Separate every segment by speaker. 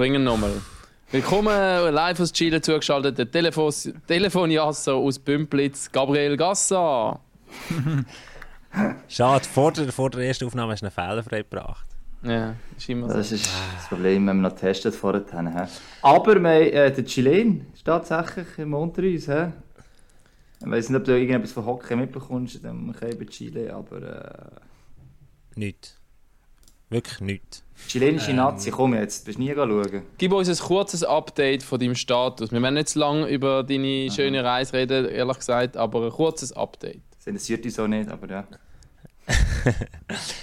Speaker 1: bringen nochmal. Willkommen live aus Chile zugeschaltet, der Telefonjasser aus Bümplitz, Gabriel Gassa.
Speaker 2: Schade, vor der, vor der ersten Aufnahme hast du einen Fehler freigebracht.
Speaker 1: Ja, ist immer so.
Speaker 3: Das ist das Problem, wenn wir noch testet vorher. He? Aber wir, äh, der Chilen ist tatsächlich im unter uns. He? Ich weiß nicht, ob du irgendetwas von Hockey mitbekommst, dann über Chile, aber. Äh...
Speaker 2: Nichts. Wirklich nichts.
Speaker 3: Chilenische ähm, Nazi, komm jetzt, bist du nie schauen.
Speaker 1: Gib uns ein kurzes Update von deinem Status. Wir werden nicht zu lange über deine Aha. schöne Reise reden, ehrlich gesagt, aber ein kurzes Update.
Speaker 3: Das interessiert dich so nicht, aber ja.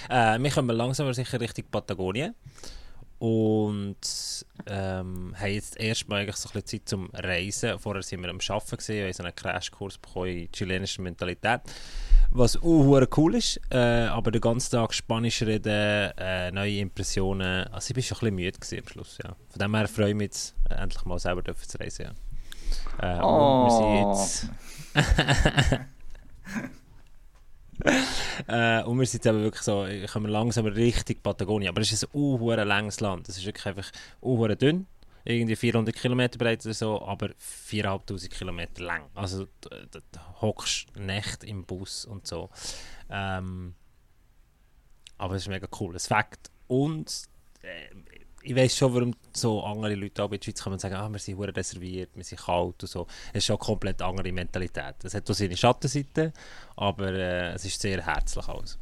Speaker 2: äh, wir kommen langsam sicher Richtung Patagonien und ähm, haben jetzt erstmal eigentlich so ein bisschen Zeit zum Reisen. Vorher waren wir am Arbeiten, gewesen, haben so einen Crashkurs bekommen in chilenischer Mentalität, was auch cool ist, äh, aber den ganzen Tag Spanisch reden, äh, neue Impressionen, also ich war schon ein bisschen müde am Schluss, ja. Von dem her freue ich mich jetzt, äh, endlich mal selber zu reisen, ja. Äh, oh. wir sind jetzt... äh, und wir sind jetzt eben wirklich so, kommen langsam Richtung Patagonien. Aber es ist ein uh, langes Land. Es ist wirklich einfach uh, dünn. Irgendwie 400 Kilometer breit oder so, aber 4'500 Kilometer lang. Also du, hockst nicht im Bus und so. Ähm, aber es ist mega cool. Es Fakt. Und äh, ich weiß schon, warum so andere Leute auch in der Schweiz kommen und sagen, ah, wir sind hure reserviert, wir sind kalt und so. Es ist schon eine komplett andere Mentalität. Es hat auch seine Schattenseite, aber äh, es ist sehr herzlich alles.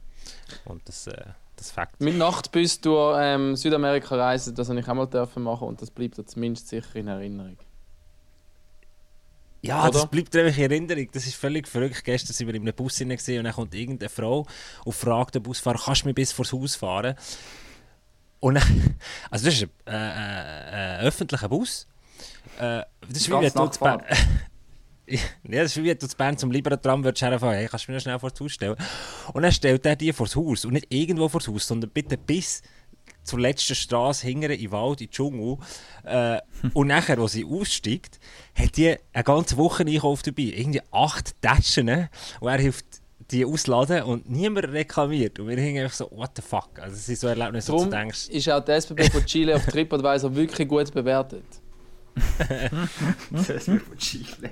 Speaker 2: Und das, äh, das Fakt.
Speaker 1: Mit Nachtbus durch ähm, Südamerika reisen, das habe ich auch mal dürfen machen und das bleibt zumindest sicher in Erinnerung.
Speaker 2: Ja, Oder? das bleibt einfach in Erinnerung. Das ist völlig verrückt. Gestern sind wir in einem Bus und dann kommt irgendeine Frau und fragt den Busfahrer, kannst du mich bis vor das Haus fahren? Und dann, also das ist ein äh, äh, äh öffentlicher Bus. Äh, das ist wie wenn du. ja, das ist wie wenn du zu Bern zum Libera-Tram würdest herfahren. Hey, kannst du mir noch schnell vor das Haus stellen? Und dann stellt er die vor das Haus. Und nicht irgendwo vor das Haus, sondern bitte bis zur letzten Straße hingere in den Wald, in den Dschungel. Äh, und nachher, als sie aussteigt, hat die eine ganze Woche Einkauf dabei. Irgendwie acht Tätschen. Und er hilft die ausladen und niemand reklamiert. Und wir hingen einfach so, what the fuck? Also es ist so Erlebnis,
Speaker 1: wo du denkst... ist auch die SBB von Chile auf TripAdvisor wirklich gut bewertet.
Speaker 3: das SBB von Chile.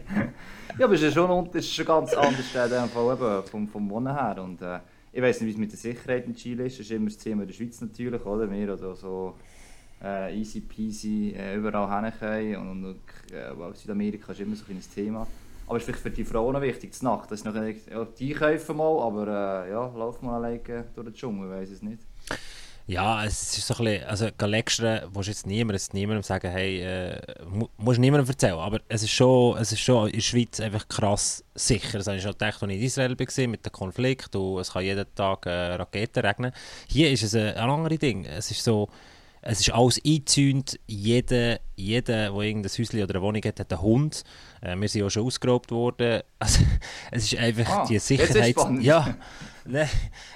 Speaker 3: Ja, aber es ist schon, es ist schon ganz anders dem Fall vom, vom Wohnen her. Und äh, ich weiß nicht, wie es mit der Sicherheit in Chile ist. Das ist immer das Thema in der Schweiz natürlich, oder? Wir oder so äh, easy peasy äh, überall hin. Und, und äh, Südamerika ist immer so ein Thema. Aber es ist vielleicht für die Frauen wichtig, die Nacht. Das ist noch, ja, die kaufen mal, aber äh, ja, lauf mal alleine durch den Dschungel, ich weiß es nicht.
Speaker 2: Ja, es ist so ein bisschen, also Galextra willst jetzt niemandem, jetzt niemandem sagen, hey, äh, mu musst niemandem erzählen, aber es ist schon, es ist schon in der Schweiz einfach krass sicher. Das habe ich schon gedacht, als ich in Israel war, mit dem Konflikt und es kann jeden Tag äh, Raketen regnen. Hier ist es ein, ein anderes Ding. Es ist so, es ist alles eingezäunt. Jeder, jeder, der irgendein Häuschen oder eine Wohnung hat, hat einen Hund. Äh, wir sind auch schon ausgeraubt worden. Also, es ist einfach ah, die Sicherheit. Ja, ne,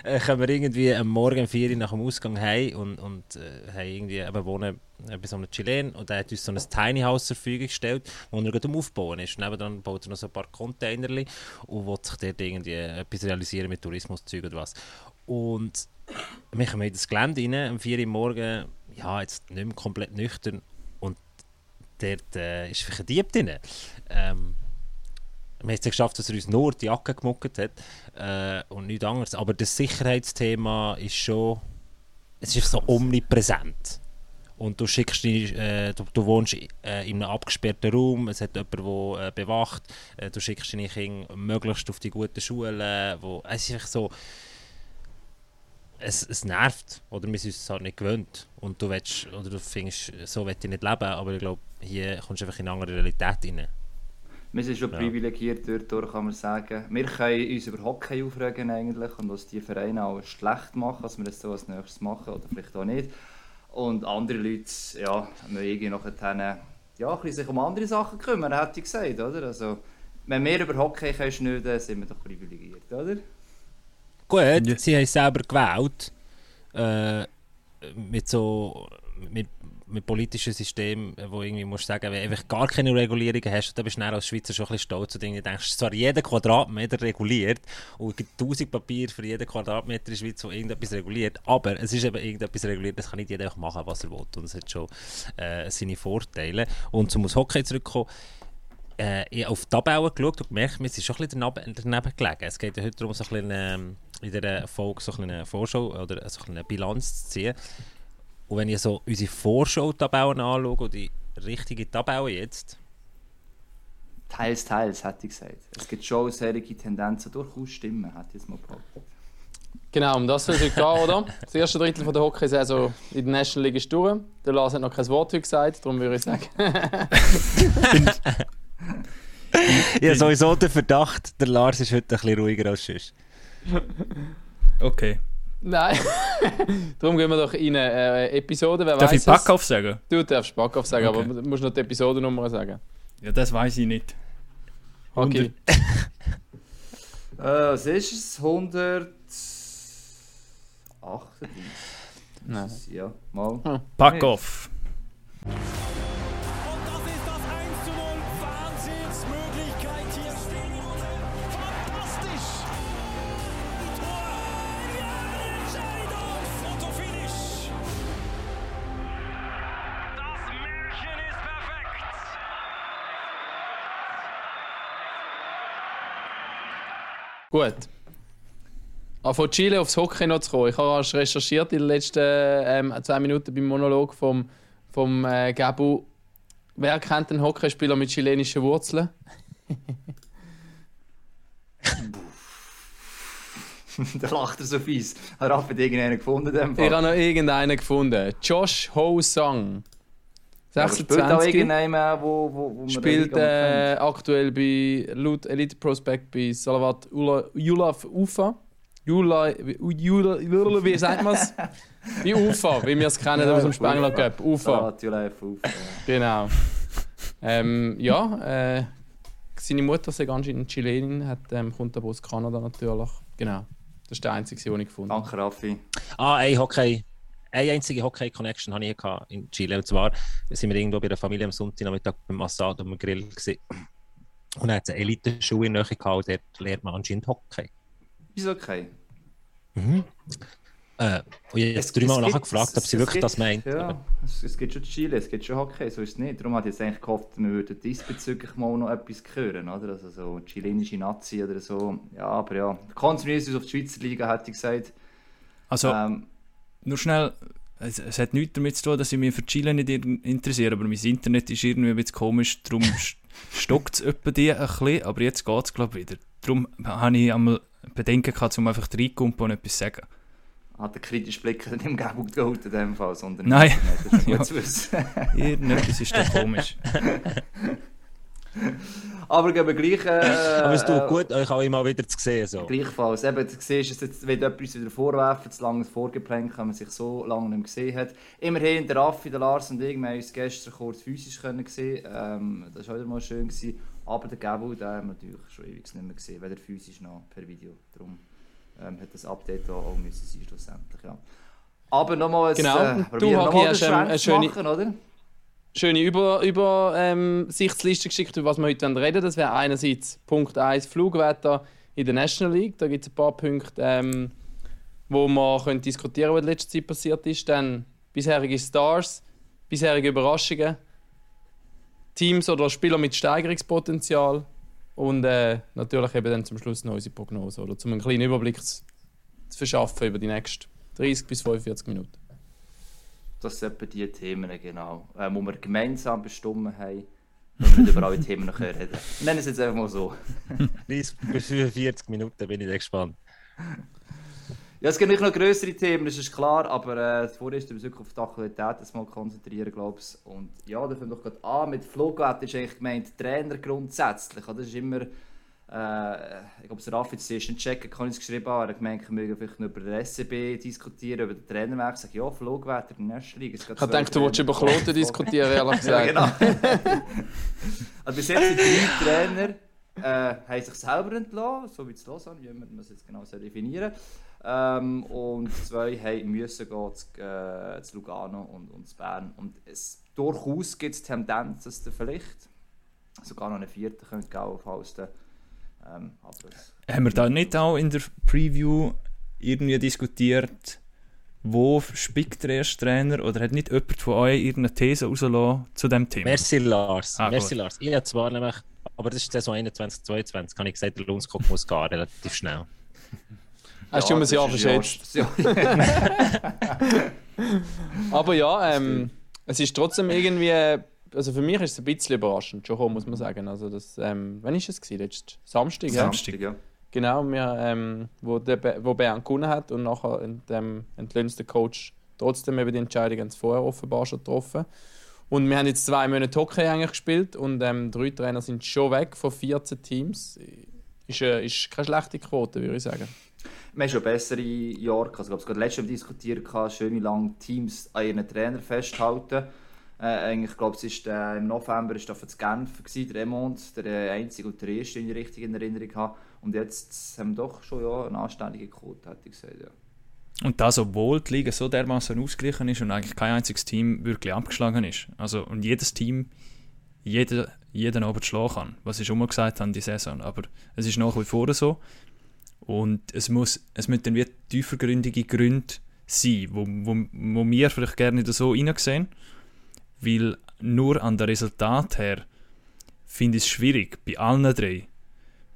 Speaker 2: äh, kommen wir irgendwie am Morgen um 4 Uhr nach dem Ausgang heim und, und äh, haben irgendwie eben wohnen bei so einem Chilen und der hat uns so ein Tiny House zur Verfügung gestellt, wo er gerade am Aufbauen ist. Nebenan baut er noch so ein paar Container und will sich dort irgendwie etwas realisieren mit Tourismuszeug oder was. Und wir kommen in das Gelände rein, um 4 Uhr morgens ja, jetzt nicht mehr komplett nüchtern und dort äh, ist vielleicht ein Dieb drin. Ähm, wir haben es geschafft, dass er uns nur die Jacke gemuckert hat äh, und nichts anderes. Aber das Sicherheitsthema ist schon, es ist so omnipräsent. Und du schickst die, äh, du, du, wohnst äh, in einem abgesperrten Raum, es hat jemand, der äh, bewacht, äh, du schickst deine Kinder möglichst auf die guten Schulen, wo, es ist einfach so, es, es nervt oder wir sind es halt nicht gewöhnt und du willst, oder du findest, so will ich nicht leben, aber ich glaube, hier kommst du einfach in eine andere Realität rein.
Speaker 3: Wir sind schon ja. privilegiert dort, kann man sagen. Wir können uns über Hockey aufregen eigentlich und was die Vereine auch schlecht machen, dass wir das so als nächstes machen oder vielleicht auch nicht. Und andere Leute, ja, mögen nachher ja, sich um andere Sachen kümmern, hätte ich gesagt, oder? Also, wenn wir über Hockey können schnüden, sind wir doch privilegiert, oder?
Speaker 2: Gut, ja. sie haben es selber gewählt. Äh, mit so. Mit, mit politischen Systemen, wo irgendwie musst sagen, wenn du gar keine Regulierungen hast, dann bist du als Schweizer schon ein bisschen stolz und irgendwie denkst, zwar jeder Quadratmeter reguliert und es gibt tausend Papier für jeden Quadratmeter in der Schweiz, wo irgendetwas reguliert, aber es ist eben irgendetwas reguliert, das kann nicht jeder machen, was er will und es hat schon äh, seine Vorteile. Und zum Hockey zurückkommen, äh, ich auf die Tabelle geschaut und gemerkt, wir sind schon ein bisschen daneben, gelegen. Es geht ja heute darum, so ein bisschen, ähm, in dieser Folge so eine Vorschau oder so eine Bilanz zu ziehen. Und wenn ich so unsere Vorschau-Tabellen anschaue und die richtige Tabelle jetzt...
Speaker 3: Teils, teils, hätte ich gesagt. Es gibt schon solche Tendenzen, durchaus stimmen, hätte ich jetzt mal behauptet.
Speaker 1: Genau, um das soll es heute gehen, oder? Das erste Drittel von der Hockey-Saison in der National League ist durch. Der Lars hat noch kein Wort gesagt, darum würde ich sagen.
Speaker 2: ja, sowieso der Verdacht, der Lars ist heute ein bisschen ruhiger als sonst.
Speaker 4: Okay.
Speaker 1: Nein, darum gehen wir doch in eine äh, Episode. Wer
Speaker 4: Darf ich Backauf sagen?
Speaker 1: Du darfst Backauf sagen,
Speaker 4: Okay.
Speaker 1: aber du musst noch die Episodennummer sagen.
Speaker 4: Ja, das weiß ich nicht.
Speaker 1: Okay.
Speaker 3: Äh, was ist es? 138?
Speaker 1: Nein.
Speaker 3: Ja, mal.
Speaker 4: Backauf.
Speaker 5: Und
Speaker 1: Gut. Ah, von Chile aufs Hockey noch zu kommen. Ich habe recherchiert in den letzten ähm, zwei Minuten beim Monolog vom, vom äh, Gabu. Wer kennt einen Hockeyspieler mit chilenischen Wurzeln?
Speaker 3: da lacht er so fies. Hat Raff hat irgendeinen gefunden in dem
Speaker 1: Ich
Speaker 3: Fall.
Speaker 1: habe noch irgendeinen gefunden. Josh Ho Sung.
Speaker 3: Aber spielt auch
Speaker 1: 26.
Speaker 3: wo, wo, wo man
Speaker 1: Spielt äh, aktuell bei laut Elite Prospect bei Salavat Ula- Julaf Ufa. Jula, Jula, Jula, wie sagt man es? Wie Ufa, wie wir es kennen aus dem Spengler Cup. Ufa.
Speaker 3: Ja.
Speaker 1: Genau. Ähm, ja, äh, seine Mutter ist anscheinend Chilenin, hat, ähm, kommt aber aus Kanada natürlich. Genau. Das ist der einzige, den ich gefunden habe.
Speaker 3: Danke, Raffi.
Speaker 2: Ah, ein Hockey. Eine einzige Hockey-Connection hatte ich in Chile. Und zwar sind wir irgendwo bei der Familie am Sonntagnachmittag beim Assad am Grill. Gewesen. Und er hat eine Elite-Schule in der Nähe gehabt und dort lernt man anscheinend Hockey.
Speaker 3: Ist okay.
Speaker 2: Äh, und ich habe jetzt dreimal nachgefragt, ob sie
Speaker 3: es
Speaker 2: wirklich
Speaker 3: gibt-
Speaker 2: das meint.
Speaker 3: Ja, es, es gibt schon Chile, es gibt schon Hockey, so ist es nicht. Darum hatte ich jetzt eigentlich gehofft, wir würden diesbezüglich mal noch etwas hören, oder? Also so chilenische Nazi oder so. Ja, aber ja, konzentrieren wir uns auf die Schweizer Liga, hätte ich gesagt.
Speaker 4: Also,
Speaker 3: Ähm,
Speaker 4: nur schnell, es, es hat nichts damit zu tun, dass ich mich für Chile nicht in- interessiere, aber mein Internet ist irgendwie ein bisschen komisch, darum stockt es etwa die ein bisschen, aber jetzt geht es glaube ich wieder. Darum habe ich einmal Bedenken gehabt, um einfach reinzukommen und etwas zu sagen.
Speaker 3: hat der kritische Blick nicht im Gebung geholt in dem Fall, sondern
Speaker 4: Nein.
Speaker 3: Internet, Das ist
Speaker 4: Ja. Irgendetwas ist da komisch.
Speaker 3: Aber wir gleich... Äh,
Speaker 2: Aber es tut
Speaker 3: äh,
Speaker 2: gut, euch alle mal wieder zu sehen. So.
Speaker 3: Gleichfalls. Eben, du siehst, es jetzt will etwas wieder vorwerfen, zu lange Vorgeplänk, wenn man sich so lange nicht gesehen hat. Immerhin, der Raffi, der Lars und ich, wir haben uns gestern kurz physisch können sehen. Ähm, das war auch wieder mal schön. Gewesen. Aber der Gabel, den haben wir natürlich schon ewig nicht mehr gesehen, weder physisch noch per Video. Darum ähm, hat das Update auch, auch müssen sein, schlussendlich. Ja. Aber nochmal ein
Speaker 1: Genau.
Speaker 3: äh,
Speaker 1: Du,
Speaker 3: probieren
Speaker 1: Hagi,
Speaker 3: nochmal
Speaker 1: hast, ähm,
Speaker 3: Schwenk
Speaker 1: eine
Speaker 3: zu
Speaker 1: schöne-
Speaker 3: machen, oder?
Speaker 1: Schöne Über, Über, ähm, geschickt, über was wir heute reden wollen. Das wäre einerseits Punkt 1 Flugwetter in der National League. Da gibt es ein paar Punkte, ähm, wo man können diskutieren was in letzter Zeit passiert ist. Dann bisherige Stars, bisherige Überraschungen, Teams oder Spieler mit Steigerungspotenzial und äh, natürlich eben dann zum Schluss noch unsere Prognose, oder um einen kleinen Überblick zu verschaffen über die nächsten 30 bis 45 Minuten.
Speaker 3: Das sind etwa die Themen, genau, äh, die wir gemeinsam bestimmt haben. Und wir nicht über alle Themen noch reden. Wir nennen es jetzt einfach mal so.
Speaker 2: 30 bis 45 Minuten bin ich gespannt.
Speaker 3: Ja, es gibt natürlich noch größere Themen, das ist klar, aber äh, vorerst müssen wir uns auf die Aktualität jetzt mal konzentrieren, glaube ich. Und ja, da fangen wir doch gerade an. Mit Flugwett ist eigentlich gemeint Trainer grundsätzlich. oder? Das ist immer, äh, ich glaube, der Raffi jetzt erst einen Check kann ich es geschrieben haben. Er hat gemeint, wir mögen vielleicht noch über den SCB diskutieren, über den Trainerweg. Ich sage, ja, Flugwetter in der National League.
Speaker 1: Ich habe gedacht, du wolltest über Kloten diskutieren, ehrlich
Speaker 3: Ja,
Speaker 1: gesagt.
Speaker 3: genau. also bis jetzt sind drei Trainer äh, haben sich selber entlassen, so wie es los wie man es jetzt genau so definieren. Ähm, und zwei haben müssen gehen zu, äh, zu Lugano und, und zu Bern. Und es, durchaus gibt es Tendenz, dass der vielleicht sogar noch einen vierten könnte gehen falls der, ähm,
Speaker 4: Haben wir da nicht auch in der Preview irgendwie diskutiert, wo spickt der erste Trainer oder hat nicht jemand von euch irgendeine These rausgelassen zu dem Thema?
Speaker 2: Merci Lars.
Speaker 4: Ah,
Speaker 2: Merci
Speaker 4: gut.
Speaker 2: Lars. Ich habe zwar nämlich, aber das ist Saison 21, 22, habe ich gesagt, der Lundskog muss gehen, relativ schnell.
Speaker 1: Hast du um ein Jahr verschätzt.
Speaker 3: Ja,
Speaker 1: Aber ja, ähm, es ist trotzdem irgendwie, also für mich ist es ein bisschen überraschend, schon muss man sagen. Also das, ähm, wann ist es gewesen? Letzten Samstag, ja?
Speaker 3: Samstag, ja.
Speaker 1: Genau, wir, ähm, wo, der, Be- wo Bern gewonnen hat und nachher ent, ähm, entlöhnt der Coach trotzdem eben die Entscheidung ganz vorher offenbar schon getroffen. Und wir haben jetzt zwei Monate Hockey eigentlich gespielt und ähm, drei Trainer sind schon weg von 14 Teams. Ist, äh, ist keine schlechte Quote, würde ich sagen.
Speaker 3: Wir haben schon bessere Jahre. Also, ich glaube, es gerade letztes Mal diskutiert, schön wie lange Teams an ihren Trainer festhalten. Äh, ich glaube, äh, im November war das Genf, gewesen, der Remont, der äh, einzige und der erste, den ich richtig in Erinnerung habe. Und jetzt haben wir doch schon ja, eine anständige Quote, hätte ich gesagt. Ja.
Speaker 4: Und das, obwohl die Liga so dermaßen ausgeglichen ist und eigentlich kein einziges Team wirklich abgeschlagen ist. Also, und jedes Team jeden, jeden Abend schlagen kann, was ich schon mal gesagt habe, die Saison. Aber es ist nach wie vor so. Und es muss, es müssen dann wie tiefergründige Gründe sein, wo, wo, wo wir vielleicht gerne nicht so reinsehen. Weil nur an der Resultat her finde ich es schwierig, bei allen drei.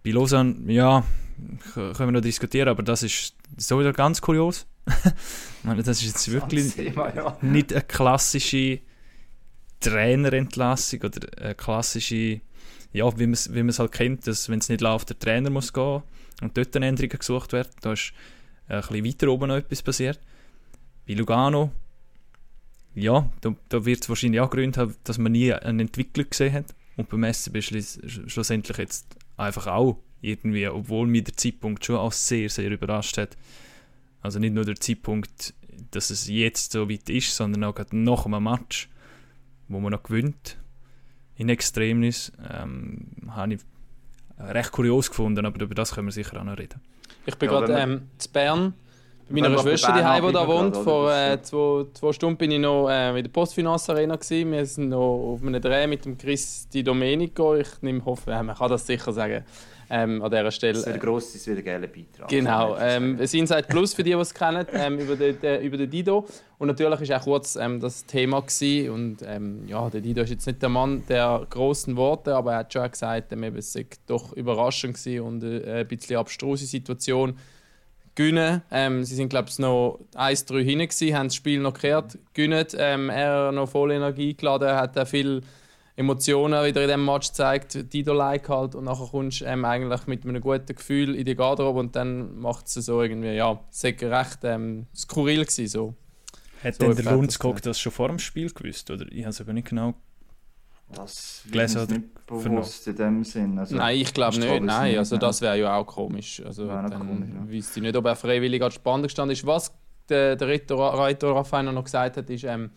Speaker 4: Bei Lausanne, ja, können wir noch diskutieren, aber das ist sowieso ganz kurios. ich meine, das ist jetzt wirklich
Speaker 3: Das Thema, ja.
Speaker 4: nicht eine klassische Trainerentlassung oder eine klassische, ja, wie man es wie man's halt kennt, dass wenn es nicht läuft, der Trainer muss gehen und dort eine Änderung gesucht wird. Da ist ein bisschen weiter oben noch etwas passiert. Bei Lugano, ja, da, da wird es wahrscheinlich auch Gründe haben, dass man nie eine Entwicklung gesehen hat. Und beim SCB schlussendlich jetzt einfach auch irgendwie, obwohl mich der Zeitpunkt schon auch sehr, sehr überrascht hat. Also nicht nur der Zeitpunkt, dass es jetzt so weit ist, sondern auch gerade nach einem Match, wo man noch gewinnt, in Extremis, ähm, habe ich recht kurios gefunden, aber über das können wir sicher auch noch reden.
Speaker 1: Ich bin
Speaker 3: Ja,
Speaker 1: gerade ähm, zu Bern bei meiner Schwester, die die da wohnt. Vor äh, zwei, zwei Stunden bin ich noch äh, in der Postfinance Arena. Gewesen. Wir sind noch auf einem Dreh mit dem Chris Di Domenico. Ich nehme, hoffe, äh, man kann das sicher sagen ähm, an dieser Stelle.
Speaker 3: Das wird ein grosses, ein geiler Beitrag.
Speaker 1: Genau, ähm, ein Inside Plus für die, die es kennen, ähm, über, den, den, über den Dido. Und natürlich war auch kurz ähm, das Thema. Gewesen. Und ähm, ja, der Dido ist jetzt nicht der Mann der großen Worte, aber er hat schon gesagt, ähm, es sei doch überraschend gewesen und äh, ein bisschen abstruse Situation. Gewinnen. Ähm, sie sind, glaube ich, noch 1-3 hinten gewesen, haben das Spiel noch gekehrt, gewinnen. Ähm, er noch voll Energie geladen, hat auch viel Emotionen wieder in diesem Match gezeigt, Dido-like halt. Und nachher kommst du ähm, eigentlich mit einem guten Gefühl in die Garderobe und dann macht es so irgendwie, ja, war recht ähm, skurril gewesen, so.
Speaker 4: Hat
Speaker 1: So
Speaker 4: denn der Lundskog
Speaker 1: das
Speaker 4: das schon vor dem Spiel gewusst? Oder ich habe es aber nicht genau.
Speaker 3: Das
Speaker 4: Gelesen oder
Speaker 3: nicht bewusst in dem Sinn. Also,
Speaker 1: nein, ich glaube
Speaker 3: ich
Speaker 1: nicht. Nein,
Speaker 3: nicht,
Speaker 1: also das wäre ja auch komisch. Also
Speaker 3: noch
Speaker 1: dann
Speaker 3: komisch, ja.
Speaker 1: weiss ich nicht, ob er freiwillig als Spann gestanden ist. Was der, der Reiter, Reiter Raffainer noch gesagt hat, ist, ähm,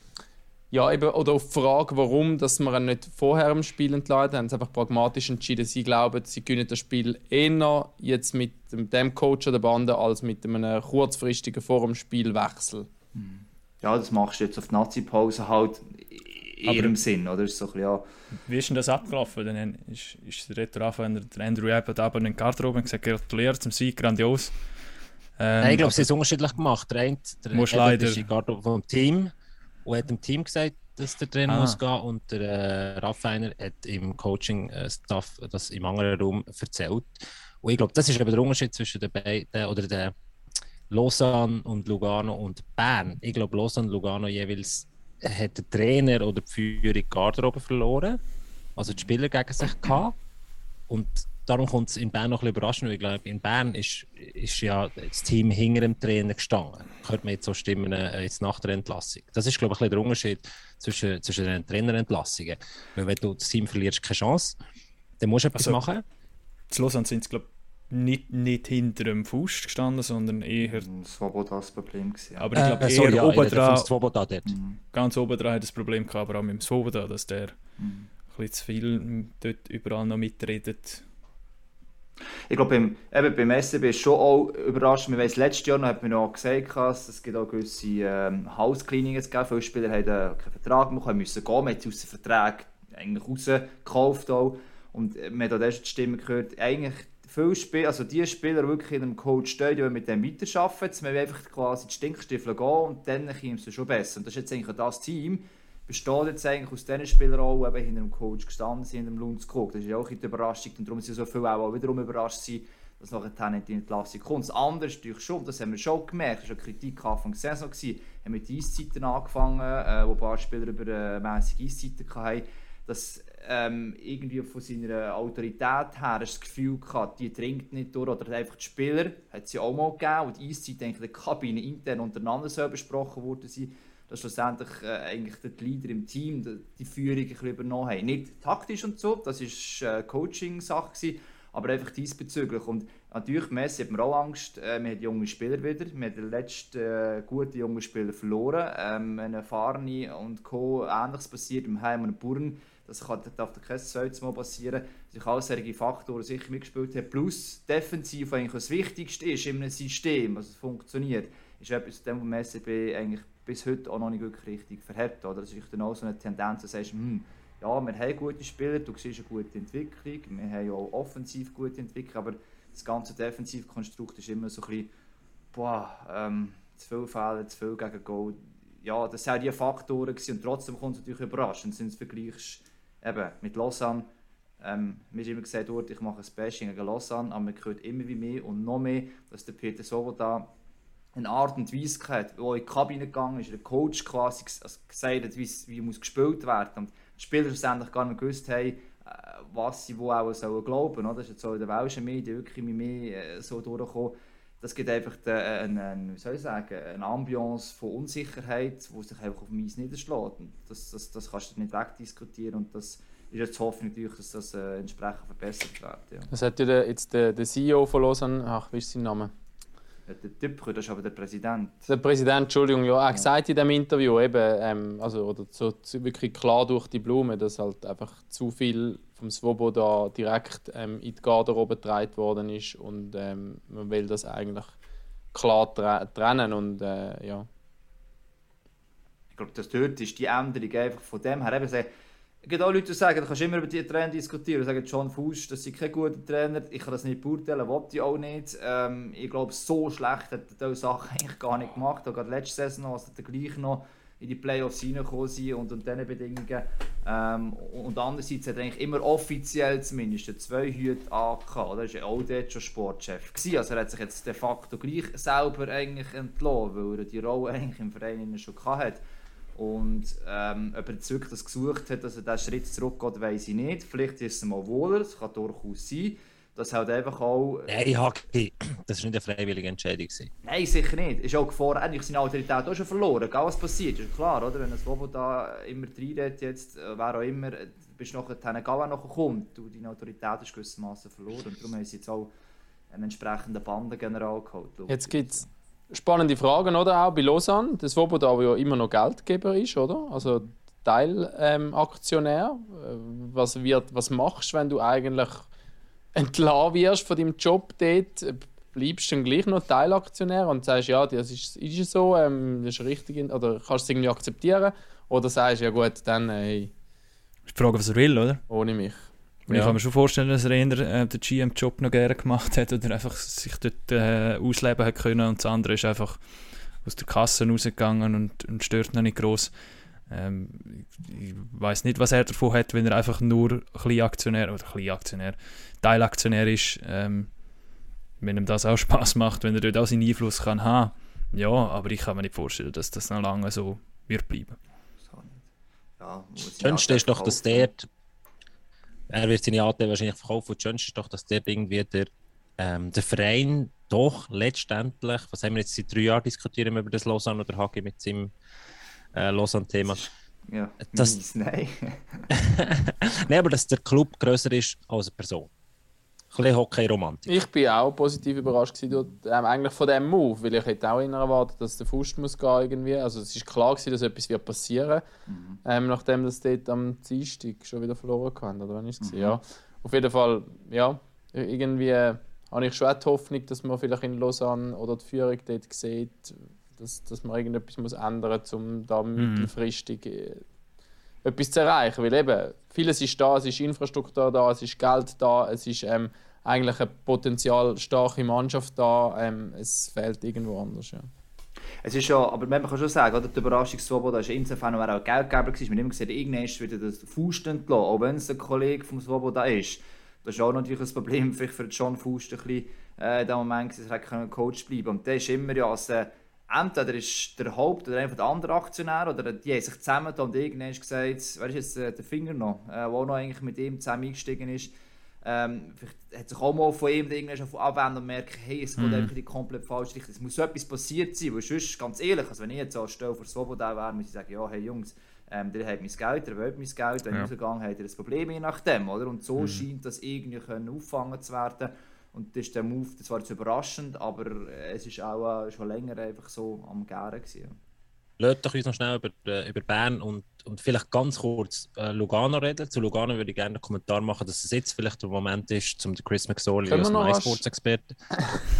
Speaker 1: ja, eben, oder auf die Frage, warum dass man ihn nicht vorher im Spiel entladen, haben sie einfach pragmatisch entschieden. Sie glauben, sie können das Spiel eher jetzt mit dem, Coach an der Bande als mit einem kurzfristigen vor dem Spielwechsel.
Speaker 3: ja, das machst du jetzt auf die Nazi-Pause halt in
Speaker 4: Aber-
Speaker 3: ihrem Sinn, oder? Ist so bisschen, ja,
Speaker 4: Wie ist denn das abgelaufen? Dann ist, ist der Retro Anfänger, der Andrew Abbott, aber in den Garderobe und gesagt, gratuliert zum Sieg, grandios. Ähm,
Speaker 2: Nein, ich glaube, sie
Speaker 4: aber-
Speaker 2: haben es unterschiedlich gemacht. Der eine, der Ebert
Speaker 4: leider-
Speaker 2: ist in Garderobe vom Team und hat dem Team gesagt, dass der Trainer
Speaker 4: Ah.
Speaker 2: muss gehen und der äh, Raffiner hat im Coaching-Staff das im anderen Raum erzählt. Und ich glaube, das ist eben der Unterschied zwischen den beiden, oder der Lausanne und Lugano und Bern. Ich glaube, Lausanne und Lugano jeweils hat der Trainer oder die Führung die Garderobe verloren, also die Spieler gegen sich gehabt. Und darum kommt es in Bern noch ein bisschen überraschend, weil ich glaube, in Bern ist, ist ja das Team hinter dem Trainer gestanden. Könnte man jetzt so stimmen, äh, jetzt nach der Entlassung. Das ist, glaube ich, ein bisschen der Unterschied zwischen, zwischen den Trainerentlassungen. Weil wenn du das Team verlierst, keine Chance, dann musst du etwas
Speaker 4: Also,
Speaker 2: machen.
Speaker 4: Zu Lausanne sind sie, glaube nicht, nicht hinter dem Fuß gestanden, sondern eher.
Speaker 3: wohl das Problem. Gewesen, ja.
Speaker 4: Aber ich glaube,
Speaker 2: Äh,
Speaker 4: eher
Speaker 2: sorry, ja,
Speaker 4: oben
Speaker 2: rede vom
Speaker 4: dran,
Speaker 2: Swoboda dort.
Speaker 4: ganz oben dran hat das Problem gehabt, aber auch mit dem Svoboda, dass der
Speaker 3: Mhm.
Speaker 4: ein bisschen zu viel dort überall noch mitredet.
Speaker 3: Ich glaube, beim, eben beim SCB ist schon auch überrascht. Wir weiss, letztes Jahr noch hat man noch gesagt, dass es gibt auch gewisse ähm, House-Cleaning gegeben. Viele Spieler haben äh, keinen Vertrag mehr, können müssen gehen. Man hat aus dem Vertrag eigentlich rausgekauft auch. Und äh, man hat auch die Stimme gehört, eigentlich viele Spieler, also die Spieler wirklich in einem Coach stehen, die mit dem weiterarbeiten. Jetzt müssen einfach quasi die Stinkstiefel gehen und dann kommt es schon besser. Und das ist jetzt eigentlich das Team, besteht jetzt eigentlich aus diesen Spielern auch eben hinter dem Coach gestanden sind, hinter dem Lunds geguckt. Das ist ja auch eine Überraschung und darum sind so viele auch wiederum überrascht sind, dass nachher nicht die Entlassung kommt. Das andere ist natürlich schon, das haben wir schon gemerkt, das war eine Kritik Anfang der Saison, gewesen, haben mit Eiszeiten angefangen, äh, wo ein paar Spieler über mäßige Eiszeiten hatten, dass ähm, irgendwie von seiner Autorität her das Gefühl gehabt, die trinkt nicht durch oder einfach die Spieler, hat sie auch mal gegeben und die Eiszeit in der Kabine intern untereinander so besprochen worden sind, dass schlussendlich äh, eigentlich die Leader im Team die, die Führung ein übernommen haben. Nicht taktisch und so, das war äh, Coaching-Sache, aber einfach diesbezüglich. Und natürlich, Messi hat mir auch Angst, äh, wir haben junge Spieler wieder, wir haben den letzten äh, guten jungen Spieler verloren, ähm, eine Farni und Co. Ähnliches passiert im Heim und Burren, das kann, darf kein zweites Mal passieren. Sich all solche Faktoren sicher mitgespielt haben. Plus defensiv eigentlich das Wichtigste ist in einem System, also es funktioniert, ist etwas, dem vom SCB eigentlich bis heute auch noch nicht wirklich richtig verhärtet. Oder? Das ist dann auch so eine Tendenz, dass du sagst, hm, ja, wir haben gute Spieler, du siehst eine gute Entwicklung, wir haben auch offensiv gute Entwicklung, aber das ganze Defensivkonstrukt ist immer so ein bisschen, boah, ähm, zu viel Fehler, zu viel gegen Goal. Ja, das waren die Faktoren gewesen, und trotzdem kommt es natürlich überraschend, wenn du es vergleichst eben, mit Lausanne. Ähm, mir ist immer gesagt, worden, ich mache ein Bashing gegen Lausanne, aber man hört immer wie mehr und noch mehr, dass der Peter Soboda eine Art und Weise hat, wo in die Kabine gegangen ist, der Coach quasi also gesagt hat, wie, muss gespielt werden und die Spieler schlussendlich gar nicht gewusst haben, äh, was sie wo auch sollen glauben. Oder? Das ist jetzt so in den welschen Medien wirklich mehr äh, so durchgekommen. Das gibt einfach eine, eine, wie soll ich sagen, eine Ambiance von Unsicherheit, die sich einfach auf dem niederschlägt. Das, das, das kannst du nicht wegdiskutieren und das ist jetzt Hoffnung natürlich, dass das äh, entsprechend verbessert wird. Ja.
Speaker 1: Das hat ja jetzt der, der CEO von Lausanne, ach, wie ist sein Name?
Speaker 3: Der Typ, das ist aber der Präsident.
Speaker 1: Der Präsident, Entschuldigung, ja, er ja. gesagt in dem Interview eben, ähm, also, oder so, wirklich klar durch die Blume, dass halt einfach zu viel vom Svoboda direkt ähm, in die Garderobe getragen worden ist und ähm, man will das eigentlich klar trennen und äh, ja.
Speaker 3: Ich glaube, das dort ist die Änderung einfach von dem her eben es gibt auch Leute, die sagen, du kannst immer über die Trainer diskutieren. Sie sagen, John Fuß, das ist kein guter Trainer. Ich kann das nicht beurteilen, wollte ich auch nicht. Ähm, ich glaube, so schlecht hat er diese Sachen eigentlich gar nicht gemacht. Auch gerade letzte Saison, als er gleich noch in die Playoffs reingekommen sind und unter diesen Bedingungen. Ähm, und andererseits hat er eigentlich immer offiziell zumindest zwei Hüte angehabt. Er war ja auch dort schon Sportchef. Gewesen. Also er hat sich jetzt de facto gleich selber eigentlich entlassen, weil er die Rolle eigentlich im Verein schon hatte. Und ähm, ob er jetzt wirklich das gesucht hat, dass er diesen Schritt zurückgeht, weiß ich nicht. Vielleicht ist es mal wohler, es kann durchaus sein. Das halt einfach auch...
Speaker 2: Nein, Hacki, das war nicht eine freiwillige Entscheidung.
Speaker 3: Nein, sicher nicht. Ist auch Gefahr, eigentlich seine Autorität auch schon verloren. Egal was passiert, ist klar, oder? Wenn ein Swoboda immer reinredet, jetzt, äh, wer auch immer, äh, bist du nachher, wenn Gala nachher kommt, du, deine Autorität ist gewissermaßen verloren. Und darum haben sie jetzt auch einen entsprechenden Bandengeneral geholt.
Speaker 1: Jetzt gibt es spannende Fragen, oder? Auch bei Lausanne. Das Swoboda, der ja immer noch Geldgeber ist, oder? Also Teilaktionär. Ähm, was, was machst du, wenn du eigentlich entlassen wirst von deinem Job dort? Bleibst du dann gleich noch Teilaktionär und sagst, ja, das ist, ist so, ähm, das ist richtig, oder kannst du es irgendwie akzeptieren? Oder sagst du, ja gut, dann, hey.
Speaker 4: Die Frage, was er will, oder?
Speaker 1: Ohne mich.
Speaker 4: Ja. Ich kann mir schon vorstellen, dass er eher äh, den GM-Job noch gerne gemacht hat oder einfach sich dort äh, ausleben hat können und das andere ist einfach aus der Kasse rausgegangen und, und stört noch nicht groß. Ähm, ich weiß nicht, was er davon hat, wenn er einfach nur Kleinaktionär oder Kleinaktionär, Teilaktionär ist. Ähm, wenn ihm das auch Spaß macht, wenn er dort auch seinen Einfluss kann haben. Ja, aber ich kann mir nicht vorstellen, dass das noch lange so wird bleiben.
Speaker 2: Ja, das Schönste ist doch, dass der er wird seine Anteile wahrscheinlich verkaufen. Und das Schönste ist doch, dass der irgendwie der, ähm, der Verein doch letztendlich, was haben wir jetzt seit drei Jahren diskutieren wir über das Lausanne oder Hagi mit seinem äh, Lausanne-Thema.
Speaker 3: Ja, das, nein.
Speaker 2: nein, aber dass der Club größer ist als eine Person bisschen Hockey-Romantik.
Speaker 1: Ich bin auch positiv überrascht gewesen, ähm, eigentlich von diesem Move, weil ich hätte auch erwartet, dass der Fuß muss gehen irgendwie. Also es ist klar gewesen, dass etwas wird passieren, mhm. ähm, nachdem das dort am Dienstag schon wieder verloren kann, oder wann ist? Mhm. Ja, auf jeden Fall, ja, irgendwie habe ich schon auch die Hoffnung, dass man vielleicht in Lausanne oder die Führung dort sieht, dass, dass man irgendetwas muss ändern muss, um da mittelfristig äh, etwas zu erreichen. Weil eben, vieles ist da, es ist Infrastruktur da, es ist Geld da, es ist ähm, eigentlich eine potenziell starke Mannschaft da, ähm, es fehlt irgendwo anders. Ja.
Speaker 3: Es ist ja, aber man kann schon sagen, oder, die Überraschung Swoboda ist insofern auch Geldgeber gewesen. Wir haben immer gesehen, irgendwann wird das Faust entlassen, auch wenn es ein Kollege vom Swoboda ist. Das ist auch natürlich ein Problem vielleicht für John Faust ein bisschen, äh, in dem Moment, dass er Coach bleiben Und der ist immer ja als äh, entweder ist der Haupt- oder einfach der andere Aktionär oder die haben sich zusammen und irgendwann gesagt, wer ist jetzt äh, der Finger noch, äh, der noch eigentlich mit ihm zusammen eingestiegen ist, ähm, vielleicht hat sich auch mal von ihm irgendwann schon abwenden und merkt, hey, es geht mhm. einfach in die komplett falsche Richtung. Es muss so etwas passiert sein, weil sonst, ganz ehrlich, also wenn ich jetzt als Stelle vor Swoboda wäre, muss ich sagen, ja, hey Jungs, ähm, der hat mein Geld, der will mein Geld, wenn ja. ich rausgehe, hat er ein Problem je nachdem, oder? Und so mhm. scheint das irgendwie können auffangen zu werden. Und das ist der Move, das war jetzt überraschend, aber es ist auch äh, schon länger einfach so am Gären gewesen.
Speaker 2: Lasst doch uns noch schnell über, äh, über Bern und, und vielleicht ganz kurz äh, Lugano reden. Zu Lugano würde ich gerne einen Kommentar machen, dass es jetzt vielleicht der Moment ist, um den Chris McSorley als MySports-Experte.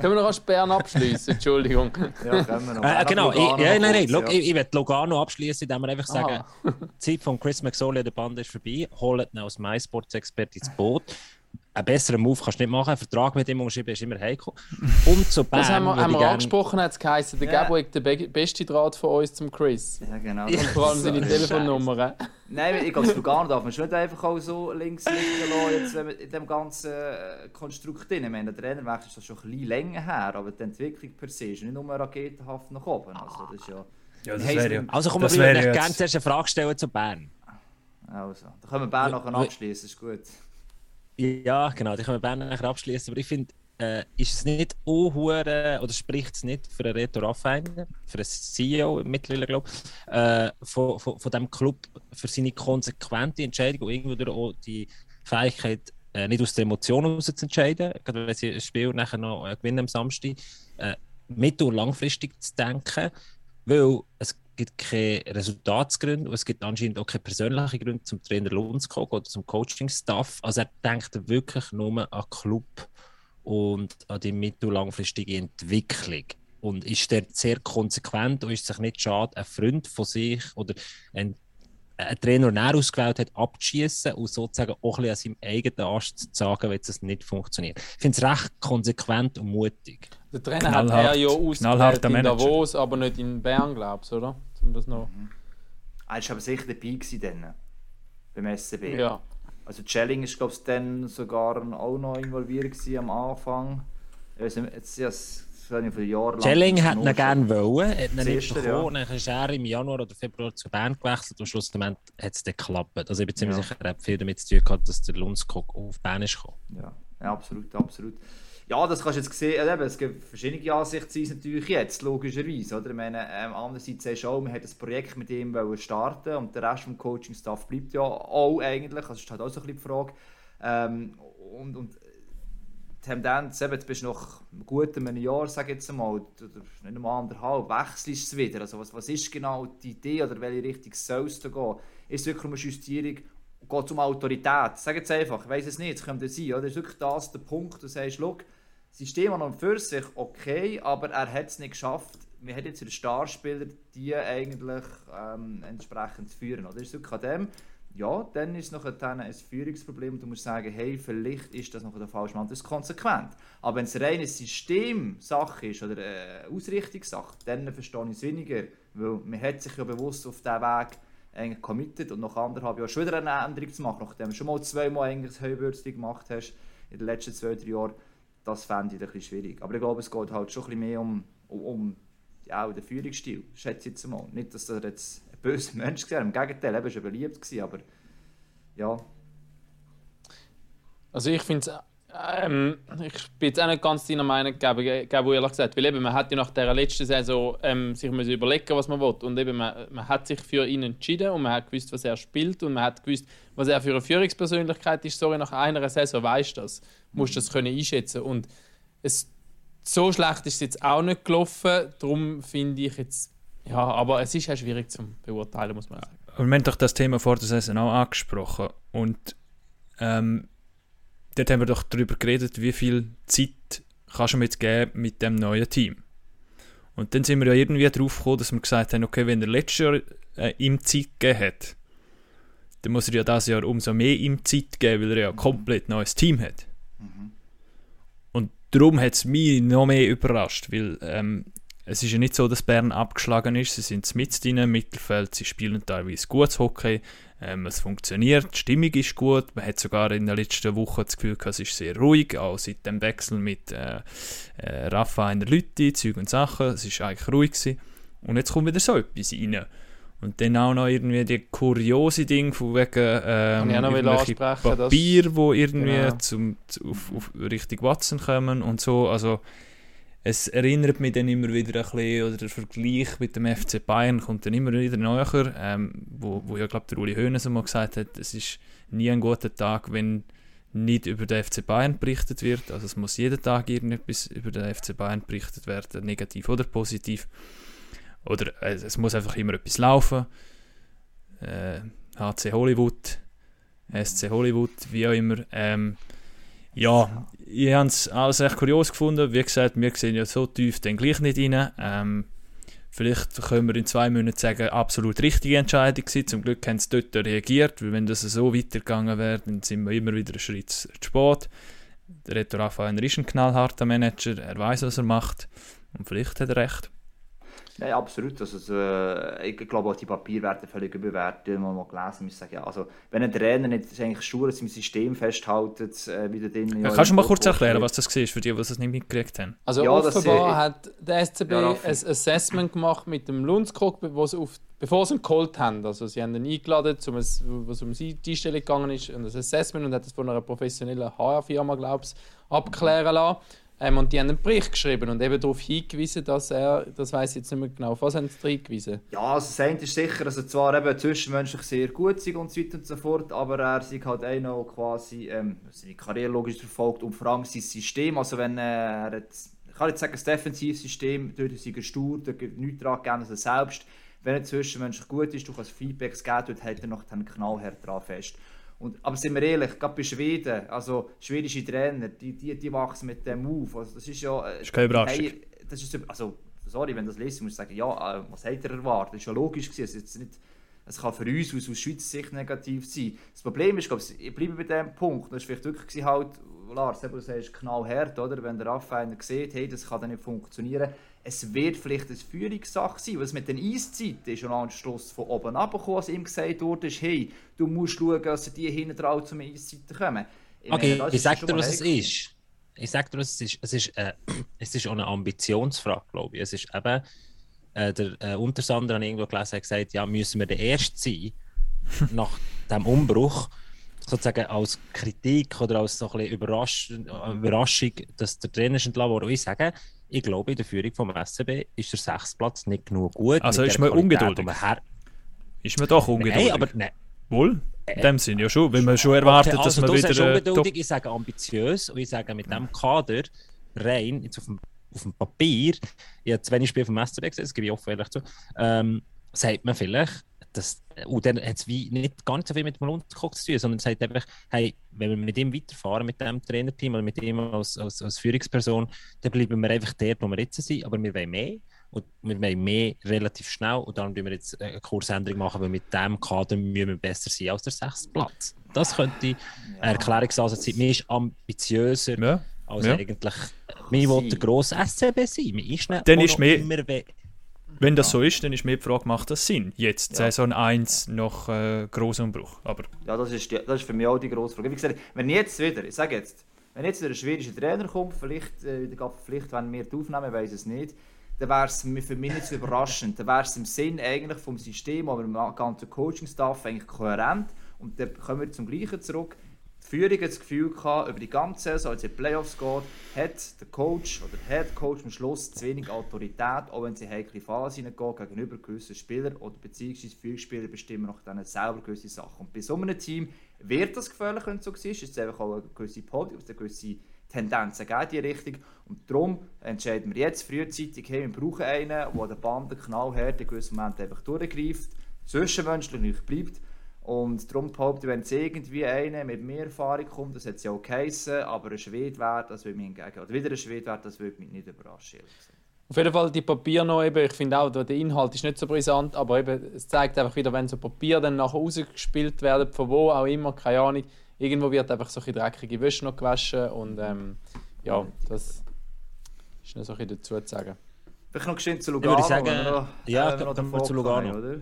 Speaker 1: können wir noch als Bern abschließen? Entschuldigung.
Speaker 3: ja, können wir noch.
Speaker 2: Äh, genau, ich, ja, nein, nein, ja. ich, ich will Lugano abschließen, indem wir einfach sagen, die Zeit von Chris McSorley an der Band ist vorbei. Holt ihn als MySports-Experte ins Boot einen besseren Move kannst du nicht machen. Ein Vertrag mit ihm unterschreiben ist immer heikel. Und zu Bern
Speaker 1: Das haben wir, haben wir angesprochen, hat es geheißen. Der ja. Gabo ist der be beste Draht von uns zum Chris.
Speaker 3: Ja, genau.
Speaker 1: Und vor allem seine Telefonnummer.
Speaker 3: Nein, ich glaube, Lugano darf man schon nicht einfach auch so links liegen lassen, jetzt in dem ganzen äh, Konstrukt drin. Ich meine, der Trainerwechsel ist das schon ein bisschen länger her, aber die Entwicklung per se ist nicht nur raketenhaft nach oben. Also, das ist ja...
Speaker 4: Ja, das wäre ja.
Speaker 2: Also komm, wir würden gerne zuerst eine Frage stellen zu Bern.
Speaker 3: Also, da können wir Bern nachher abschließen, ist gut.
Speaker 2: Ja, genau, die können wir Bern nachher abschließen. Aber ich finde, äh, ist es nicht unhure oder spricht es nicht für einen Reto Raffiner, für einen CEO mittlerweile, glaube ich, äh, von, von, von diesem Club für seine konsequente Entscheidung und irgendwo auch die Fähigkeit, äh, nicht aus der Emotion heraus zu entscheiden, gerade wenn sie ein Spiel nachher noch äh, gewinnen am Samstag, äh, mittel- und langfristig zu denken, weil es gibt keine Resultatsgründe und es gibt anscheinend auch keine persönlichen Gründe zum Trainer kommen oder zum Coaching-Staff. Also er denkt wirklich nur an Club und an die mittel- und langfristige Entwicklung und ist dort sehr konsequent und ist sich nicht schade, einen Freund von sich oder einen, einen Trainer, den er ausgewählt hat, abzuschießen und sozusagen auch ein bisschen an seinem eigenen Ast zu sagen, wenn es nicht funktioniert. Ich finde es recht konsequent und mutig.
Speaker 1: Der Trainer knallhart, hat er ja ausgewählt in Davos, aber nicht in Bern, glaubst du, oder? Um das noch... Mhm.
Speaker 3: Er war aber sicher dabei dann, beim SCB.
Speaker 1: Ja.
Speaker 3: Also Schelling ist glaube ich dann sogar auch noch involviert am Anfang. Also, jetzt, jetzt,
Speaker 2: Schelling hat ihn gerne wollen, hat ihn nicht bekommen. Ja. Dann ist er im Januar oder Februar zu Bern gewechselt und schlussendlich hat es dann geklappt. Also ich bin ziemlich ja. sicher, er hat viel damit zu tun gehabt, dass der Lundskog auf Bern ist gekommen.
Speaker 3: Ja. ja, absolut, absolut. Ja, das kannst du jetzt sehen, eben, es gibt verschiedene Ansichten natürlich jetzt, logischerweise. Oder? Ich meine, ähm, andererseits sagst du auch, man hat ein Projekt mit ihm starten und der Rest des Coaching-Staff bleibt ja auch eigentlich, also ist halt auch so ein bisschen die Frage. Ähm, und, und Tendenz, eben, jetzt bist du nach gut einem Jahr, sage jetzt mal, oder nicht einmal anderthalb, wechselst du wieder. Also was, was ist genau die Idee oder welche Richtung soll es da gehen? Ist es wirklich um eine Justierung geht es um Autorität. Sag jetzt einfach, ich weiß es nicht, es könnte sein. Oder? Das ist wirklich das der Punkt, du sagst, schau, System an und für sich okay, aber er hat es nicht geschafft. Wir haben jetzt einen Starspieler, die eigentlich ähm, entsprechend führen. Oder ist wirklich an dem? Ja, dann ist es noch ein Führungsproblem und du musst sagen, hey, vielleicht ist das noch der falsche Mann. Das ist konsequent. Aber wenn es eine reine Systemsache ist oder eine Ausrichtungssache, dann verstehe ich es weniger. Weil man hat sich ja bewusst auf diesen Weg eigentlich committed und nach anderthalb Jahren schon wieder eine Änderung zu machen, nachdem du schon mal zweimal eigentlich das Höherbürste gemacht hast in den letzten zwei, drei Jahren das fände ich ein bisschen schwierig. Aber ich glaube, es geht halt schon ein bisschen mehr um, um, um ja, den Führungsstil, schätze ich jetzt mal. Nicht, dass er jetzt ein böser Mensch war, im Gegenteil, er war beliebt, gewesen, aber ja.
Speaker 1: Also ich finde es ähm, ich bin jetzt auch nicht ganz deiner Meinung, Gabo, ehrlich gesagt. Weil eben, man hat ja nach der letzten Saison ähm, sich müssen überlegen was man will. Und eben, man, man hat sich für ihn entschieden und man hat gewusst, was er spielt und man hat gewusst, was er für eine Führungspersönlichkeit ist. Sorry, nach einer Saison weißt du das. Musst du das können einschätzen. Und es, so schlecht ist es jetzt auch nicht gelaufen. Darum finde ich jetzt, ja, aber es ist auch schwierig zu beurteilen, muss man sagen.
Speaker 4: Und wir haben doch das Thema vor der Saison auch angesprochen. Und ähm, dort haben wir doch darüber geredet, wie viel Zeit kannst du mir jetzt geben mit dem neuen Team. Und dann sind wir ja irgendwie drauf gekommen, dass wir gesagt haben, okay, wenn er letztes Jahr äh, ihm Zeit gegeben hat, dann muss er ja dieses Jahr umso mehr ihm Zeit geben, weil er ja ein komplett neues Team hat. Und darum hat es mich noch mehr überrascht, weil ähm, es ist ja nicht so, dass Bern abgeschlagen ist. Sie sind mit im Mittelfeld, sie spielen teilweise gutes Hockey, ähm, es funktioniert, die Stimmung ist gut. Man hat sogar in der letzten Woche das Gefühl, gehabt, es ist sehr ruhig, auch seit dem Wechsel mit äh, äh, Rafa in der Lütti, Zeug und Sachen. Es ist eigentlich ruhig gewesen. Und jetzt kommt wieder so etwas rein. Und dann auch noch irgendwie die kuriose Ding von wegen ähm, Papier, wo irgendwie
Speaker 1: Genau.
Speaker 4: zum, zu, auf, auf Richtung Watson kommen und so. Also es erinnert mich dann immer wieder ein bisschen, oder der Vergleich mit dem FC Bayern kommt dann immer wieder näher, ähm, wo, wo ja, glaube der Uli Hoeneß mal gesagt hat, es ist nie ein guter Tag, wenn nicht über den FC Bayern berichtet wird. Also es muss jeden Tag irgendetwas über den FC Bayern berichtet werden, negativ oder positiv. Oder äh, es muss einfach immer etwas laufen. Äh, HC Hollywood, SC Hollywood, wie auch immer. Ähm, ja, ich habe es alles recht kurios gefunden. Wie gesagt, wir sehen ja so tief dann gleich nicht rein. Ähm, vielleicht können wir in zwei Monaten sagen, absolut richtige Entscheidung gewesen. Zum Glück haben sie dort reagiert, weil wenn das so weitergegangen wäre, dann sind wir immer wieder einen Schritt zu spät. Der Reto Raffaele ist ein knallharter Manager, er weiß, was er macht und vielleicht hat er recht.
Speaker 3: Nein, absolut. Also, äh, ich glaube auch die Papierwerte völlig überwertet. Ich habe mal gelesen, muss ich sagen, ja, also, wenn ein Trainer nicht ist eigentlich an seinem System festhält, äh, wie der
Speaker 4: Ja, kannst du mal kurz erklären, was das war, für die, die es nicht mitgekriegt haben?
Speaker 1: Also
Speaker 3: Ja,
Speaker 1: offenbar
Speaker 3: sie-
Speaker 1: hat der SCB
Speaker 3: Ja,
Speaker 1: ein. Assessment gemacht mit dem Lundskog, wo sie auf, bevor sie ihn geholt haben. Also sie haben ihn eingeladen, zum, es um die Einstellung gegangen ist, und das Assessment und hat es von einer professionellen HR-Firma, glaube ich, abklären lassen. Ähm, und die haben einen Bericht geschrieben und eben darauf hingewiesen, dass er, das weiß ich jetzt nicht mehr genau, was haben sie hingewiesen?
Speaker 3: Ja, also das eine ist sicher, dass er zwar eben zwischenmenschlich sehr gut ist und so weiter und so fort, aber er sich halt auch noch quasi ähm, seine Karriere logisch verfolgt und vor allem sein System. Also wenn er hat, ich kann jetzt sagen, das Defensivsystem, dort ist er stur, da gibt nichts daran gegeben, dass er selbst, wenn er zwischenmenschlich gut ist, du kannst Feedbacks geben, dort hält er noch den knallhart dran fest. Und, aber sind wir ehrlich, gerade bei Schweden, also schwedische Trainer, die, die, die wachsen mit dem auf. Also das ist ja... äh,
Speaker 4: Ist keine Überraschung.
Speaker 3: hey, das ist, also, sorry, wenn das lese, muss ich sagen, ja, äh, was hat er erwartet? Das ist ja logisch gewesen. Es, ist jetzt nicht, es kann für uns aus, aus Schweizer Sicht negativ sein. Das Problem ist, glaube ich, ich bleibe bei dem Punkt, das war vielleicht wirklich halt, Lars, eben, du sagst knallhart, oder? Wenn der Raphael sieht, hey, das kann dann nicht funktionieren. Es wird vielleicht eine Führungssache sein, es mit den Eiszeiten ist schon ein Schluss von oben abgekommen, als ihm gesagt wurde, hey, du musst schauen, dass die hinten drauf zum Eiszeiten kommen. Ich
Speaker 2: Okay,
Speaker 3: meine,
Speaker 2: ich
Speaker 3: ist
Speaker 2: sag dir, was es ist. Ich sag dir, was es ist. Es ist, äh, es ist auch eine Ambitionsfrage, glaube ich. Es ist eben, äh, der äh, Untersander hat irgendwo gelesen, hat gesagt, ja, müssen wir der Erste sein, nach dem Umbruch, sozusagen als Kritik oder als so ein bisschen Überrasch äh, Überraschung, dass der Trainer ist entlassen wurde. Ich sage, ich glaube, in der Führung vom SCB ist der Sechstplatz nicht genug gut.
Speaker 4: Also ist man
Speaker 2: Qualität,
Speaker 4: ungeduldig?
Speaker 2: man her-
Speaker 4: Ist man doch ungeduldig?
Speaker 2: Nein, aber nein.
Speaker 4: Wohl? In dem Sinn ja schon, wenn man schon erwartet,
Speaker 2: Okay,
Speaker 4: dass
Speaker 2: also
Speaker 4: man
Speaker 2: du sagst
Speaker 4: wieder äh,
Speaker 2: ungeduldig, ich sage ambitiös und ich sage mit dem Kader rein, jetzt auf dem, auf dem Papier, ich habe zu wenig Spiele vom SCB gesehen, das gebe ich offen ehrlich zu, ähm, sagt man vielleicht, dass, und dann hat es nicht nicht so viel mit dem Lundskog zu tun, sondern sagt einfach, hey, wenn wir mit ihm weiterfahren, mit dem Trainerteam oder mit ihm als, als, als Führungsperson, dann bleiben wir einfach dort, wo wir jetzt sind, aber wir wollen mehr. Und wir wollen mehr relativ schnell und darum müssen wir jetzt eine Kursänderung machen, weil mit dem Kader müssen wir besser sein als der sechste Platz. Das könnte ein Erklärungsansatz sein. Man ist ambitiöser
Speaker 4: Ja.
Speaker 2: als
Speaker 4: Ja.
Speaker 2: eigentlich. Man will der grosse SCB sein. Man ist nicht
Speaker 4: Dann ist mehr-
Speaker 2: immer
Speaker 4: Wenn das so ist, dann ist mir die Frage, macht das Sinn? Jetzt,
Speaker 3: Ja.
Speaker 4: Saison 1 nach äh, Grossumbruch. Aber
Speaker 3: Ja, das ist, die, das ist für mich auch die grosse Frage. Wie gesagt, wenn jetzt wieder, ich sage jetzt, wenn jetzt wieder ein schwedischer Trainer kommt, vielleicht äh, wieder verpflichtet, wenn wir die aufnehmen, weiß es nicht, dann wäre es für mich nicht so überraschend. Dann wäre es im Sinn eigentlich vom System, aber im ganzen Coaching-Staff eigentlich kohärent. Und dann kommen wir zum Gleichen zurück. Führung das Gefühl gehabt, über die ganze Saison, als in die Playoffs geht, hat der Coach oder der Head Coach am Schluss zu wenig Autorität, auch wenn sie heikle Phasen hineingehen, gegenüber gewissen Spielern oder beziehungsweise Führungsspieler bestimmen nach denen selber gewisse Sachen. Und bei so einem Team wird das gefährlich, wenn es so ist. Es ist einfach auch eine gewisse Podium, eine gewisse Tendenzen geben in die Richtung. Und darum entscheiden wir jetzt frühzeitig, hey, wir brauchen einen, der den Banden knallhart in gewissen Momenten einfach durchgreift, zwischenmenschlich bleibt. Und darum behaupte ich, wenn es irgendwie einer mit mehr Erfahrung kommt, das hat es ja auch geheissen, aber ein Schwede wäre, das würde mich hingegen, oder wieder ein Schwede wäre, das würde mich nicht überraschen.
Speaker 1: Auf jeden Fall die Papier noch eben, ich finde auch, der Inhalt ist nicht so brisant, aber eben, es zeigt einfach wieder, wenn so Papier dann nachher rausgespielt werden, von wo auch immer, keine Ahnung, irgendwo wird einfach so ein bisschen dreckige Wäsche noch gewaschen und ähm, ja, das ist noch so ein bisschen dazu zu sagen.
Speaker 3: Vielleicht noch geschwind zu
Speaker 2: würde
Speaker 3: Lugano,
Speaker 2: sagen,
Speaker 3: wenn wir noch,
Speaker 2: ja,
Speaker 3: wenn wir noch
Speaker 2: zu Lugano.
Speaker 3: kommen, oder?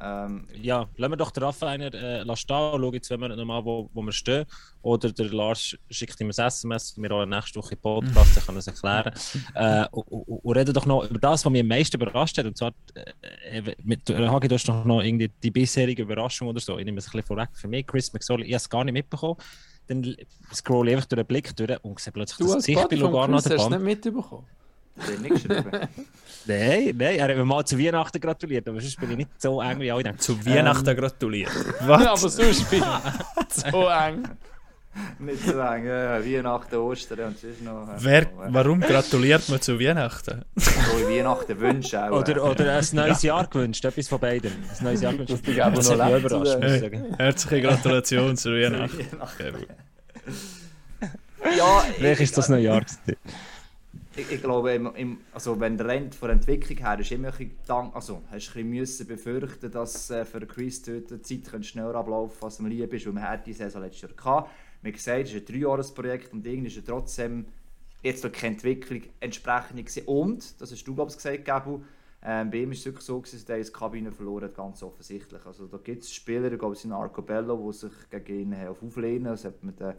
Speaker 3: Ähm,
Speaker 2: Ja, lassen wir doch den Raffiner äh, lassen stehen und schauen jetzt, wenn wir nochmal, wo, wo wir stehen. Oder der Lars schickt ihm ein SMS, wir haben nächste Woche Podcast, dann kann er es erklären. äh, und, und, und reden doch noch über das, was mich am meisten überrascht hat. Und zwar, äh, eben, mit äh, Hagi, du hast doch noch irgendwie die bisherige Überraschung oder so. Ich nehme es ein bisschen vorweg. Für mich, Chris McSorley, ich habe es gar nicht mitbekommen. Dann scroll ich einfach durch den Blick durch und sehe plötzlich
Speaker 1: Du
Speaker 2: das Gesicht bei Lugano an der
Speaker 1: hast du
Speaker 2: Band.
Speaker 1: nicht mitbekommen.
Speaker 2: Nein, nein, er hat mir mal zu Weihnachten gratuliert, aber sonst bin ich nicht so eng wie alle denken.
Speaker 4: Zu Weihnachten gratuliert.
Speaker 1: Ja,
Speaker 4: Was?
Speaker 1: aber sonst bin ich so eng.
Speaker 3: nicht so eng, ja, Weihnachten, Ostern und sonst noch. äh,
Speaker 4: Wer, warum gratuliert man zu Weihnachten?
Speaker 3: Frohe Weihnachten wünschen auch.
Speaker 2: Oder, oder ein neues Jahr gewünscht, etwas von beiden. Ein neues Jahr gewünscht.
Speaker 1: Das bin ich aber
Speaker 2: Das
Speaker 1: noch
Speaker 2: überrascht,
Speaker 1: oder?
Speaker 2: muss ich sagen.
Speaker 4: Herzliche Gratulation zu Weihnachten.
Speaker 3: Weihnachten. Ja,
Speaker 2: Vielleicht ist das neue Jahr.
Speaker 3: Ich, ich glaube, im, im, also wenn der Rent von der Entwicklung her ist immer ein bisschen, also hast du befürchten, dass äh, für Chris die Zeit könnte schneller ablaufen, als ihm lieb ist, weil man hat die Saison letztes Jahr gehabt. Wie gesagt, es ist ein Dreijahresprojekt und irgendwie ist er trotzdem jetzt noch keine Entwicklung entsprechend gewesen. Und, das hast du glaube ich gesagt, Gabu, ähm, bei ihm ist es wirklich so, dass er die Kabine verloren hat, ganz offensichtlich. Also da gibt es Spieler, ich glaube es sind Arcobello, die sich gegen ihn haben auf auflehnen, das hat man den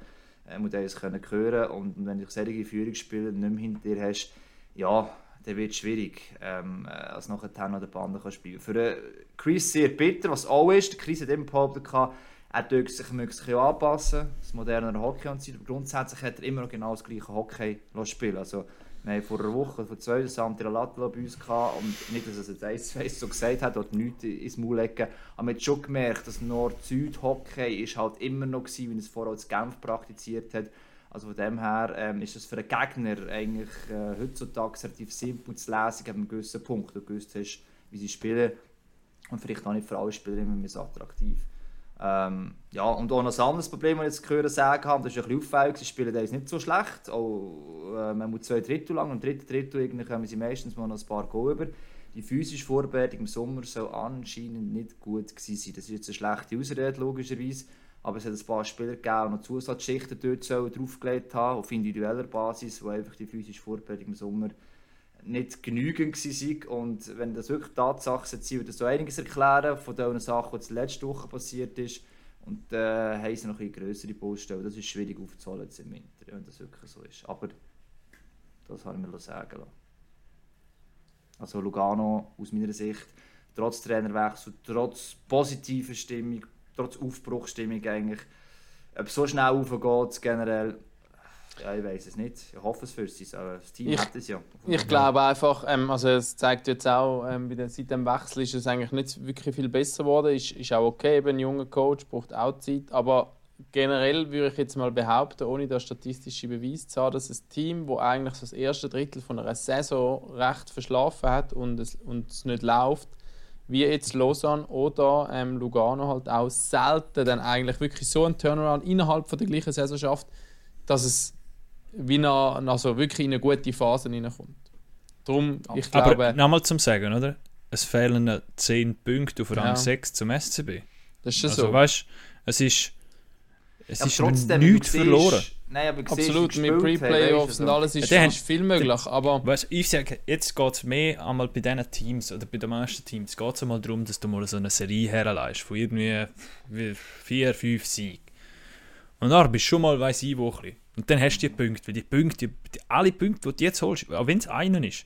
Speaker 3: äh, muss das können hören und wenn du solche Führungsspieler nicht mehr hinter dir hast, ja, dann wird es schwierig, ähm, äh, als nachher noch der Bande kann spielen. Für äh, Chris sehr bitter, was auch ist, Chris hat immer behauptet, er dürfte sich möglichst anpassen, das modernere Hockey und grundsätzlich hat er immer noch genau das gleiche Hockey spielen. Also, wir haben vor einer Woche, vor zwei, das Sandra Latlo bei uns gehabt und nicht, dass er es jetzt eins zu eins so gesagt hat oder nichts ins Maul legen, aber man hat schon gemerkt, dass Nord-Süd-Hockey halt immer noch gewesen, wie es vorher als Genf praktiziert hat. Also von dem her ähm, ist es für einen Gegner eigentlich äh, heutzutage relativ simpel zu lesen, ab einem gewissen Punkt. Du gewusst hast, wie sie spielen und vielleicht auch nicht für alle Spieler immer mehr so attraktiv. Ähm, ja, und auch noch ein anderes Problem, das ich jetzt gehört habe, das ist ein bisschen auffällig, sie spielen das nicht so schlecht. Auch, äh, man muss zwei Drittel lang, im dritten Drittel irgendwie kommen sie meistens mal noch ein paar Go über. Die physische Vorbereitung im Sommer soll anscheinend nicht gut gewesen sein. Das ist jetzt eine schlechte Ausrede, logischerweise. Aber es hat ein paar Spieler gegeben, die noch Zusatzschichten dort draufgelegt haben, auf individueller Basis, wo einfach die physische Vorbereitung im Sommer nicht genügend war. Und wenn das wirklich Tatsache sind, würde das so einiges erklären von den Sachen, die letzte Woche passiert ist. Und äh, haben sie noch ein größere Baustellen. Das ist schwierig aufzuholen im Winter, wenn das wirklich so ist. Aber das habe ich mir sagen lassen. Also Lugano aus meiner Sicht, trotz Trainerwechsel, trotz positiver Stimmung, trotz Aufbruchstimmung eigentlich, ob so schnell aufgeht generell, ja, ich weiß es nicht. Ich hoffe es für sie, aber das Team
Speaker 1: Ich-
Speaker 3: hat es ja.
Speaker 1: Ich glaube einfach, ähm, also es zeigt jetzt auch, ähm, bei den, seit dem Wechsel ist es eigentlich nicht wirklich viel besser geworden. Ist, ist auch okay, eben ein junger Coach braucht auch Zeit, aber generell würde ich jetzt mal behaupten, ohne da statistische Beweise zu haben, dass ein Team, das eigentlich so das erste Drittel von einer Saison recht verschlafen hat und es, und es nicht läuft, wie jetzt Lausanne oder ähm, Lugano halt auch selten dann eigentlich wirklich so einen Turnaround innerhalb von der gleichen Saison schafft, dass es wie nach, nach so wirklich in eine gute Phase hineinkommt. Darum, ich
Speaker 4: Aber
Speaker 1: glaube,
Speaker 4: nochmal zum Sagen, oder? Es fehlen 10 Punkte auf Rang
Speaker 1: Ja.
Speaker 4: 6 zum SCB.
Speaker 1: das ist schon
Speaker 4: Also
Speaker 1: so.
Speaker 4: weißt es ist. Es
Speaker 3: Aber
Speaker 4: ist
Speaker 3: trotzdem,
Speaker 4: nichts
Speaker 3: siehst-
Speaker 4: verloren.
Speaker 3: Nein, aber
Speaker 1: Absolut, mit
Speaker 3: haben,
Speaker 1: Pre-Playoffs
Speaker 3: weisst
Speaker 1: und alles ist,
Speaker 4: Ja,
Speaker 1: ist viel möglich, aber
Speaker 4: Weißt, ich sage, jetzt geht es mehr einmal bei diesen Teams oder bei den meisten Teams geht es einmal darum, dass du mal so eine Serie herleihst von irgendwie wie vier, fünf Siegen. Und dann bist du schon mal, weiss ich, wo ein bisschen. Und dann hast du die Punkte, weil die Punkte, die, alle Punkte, die du jetzt holst, auch wenn es einen ist,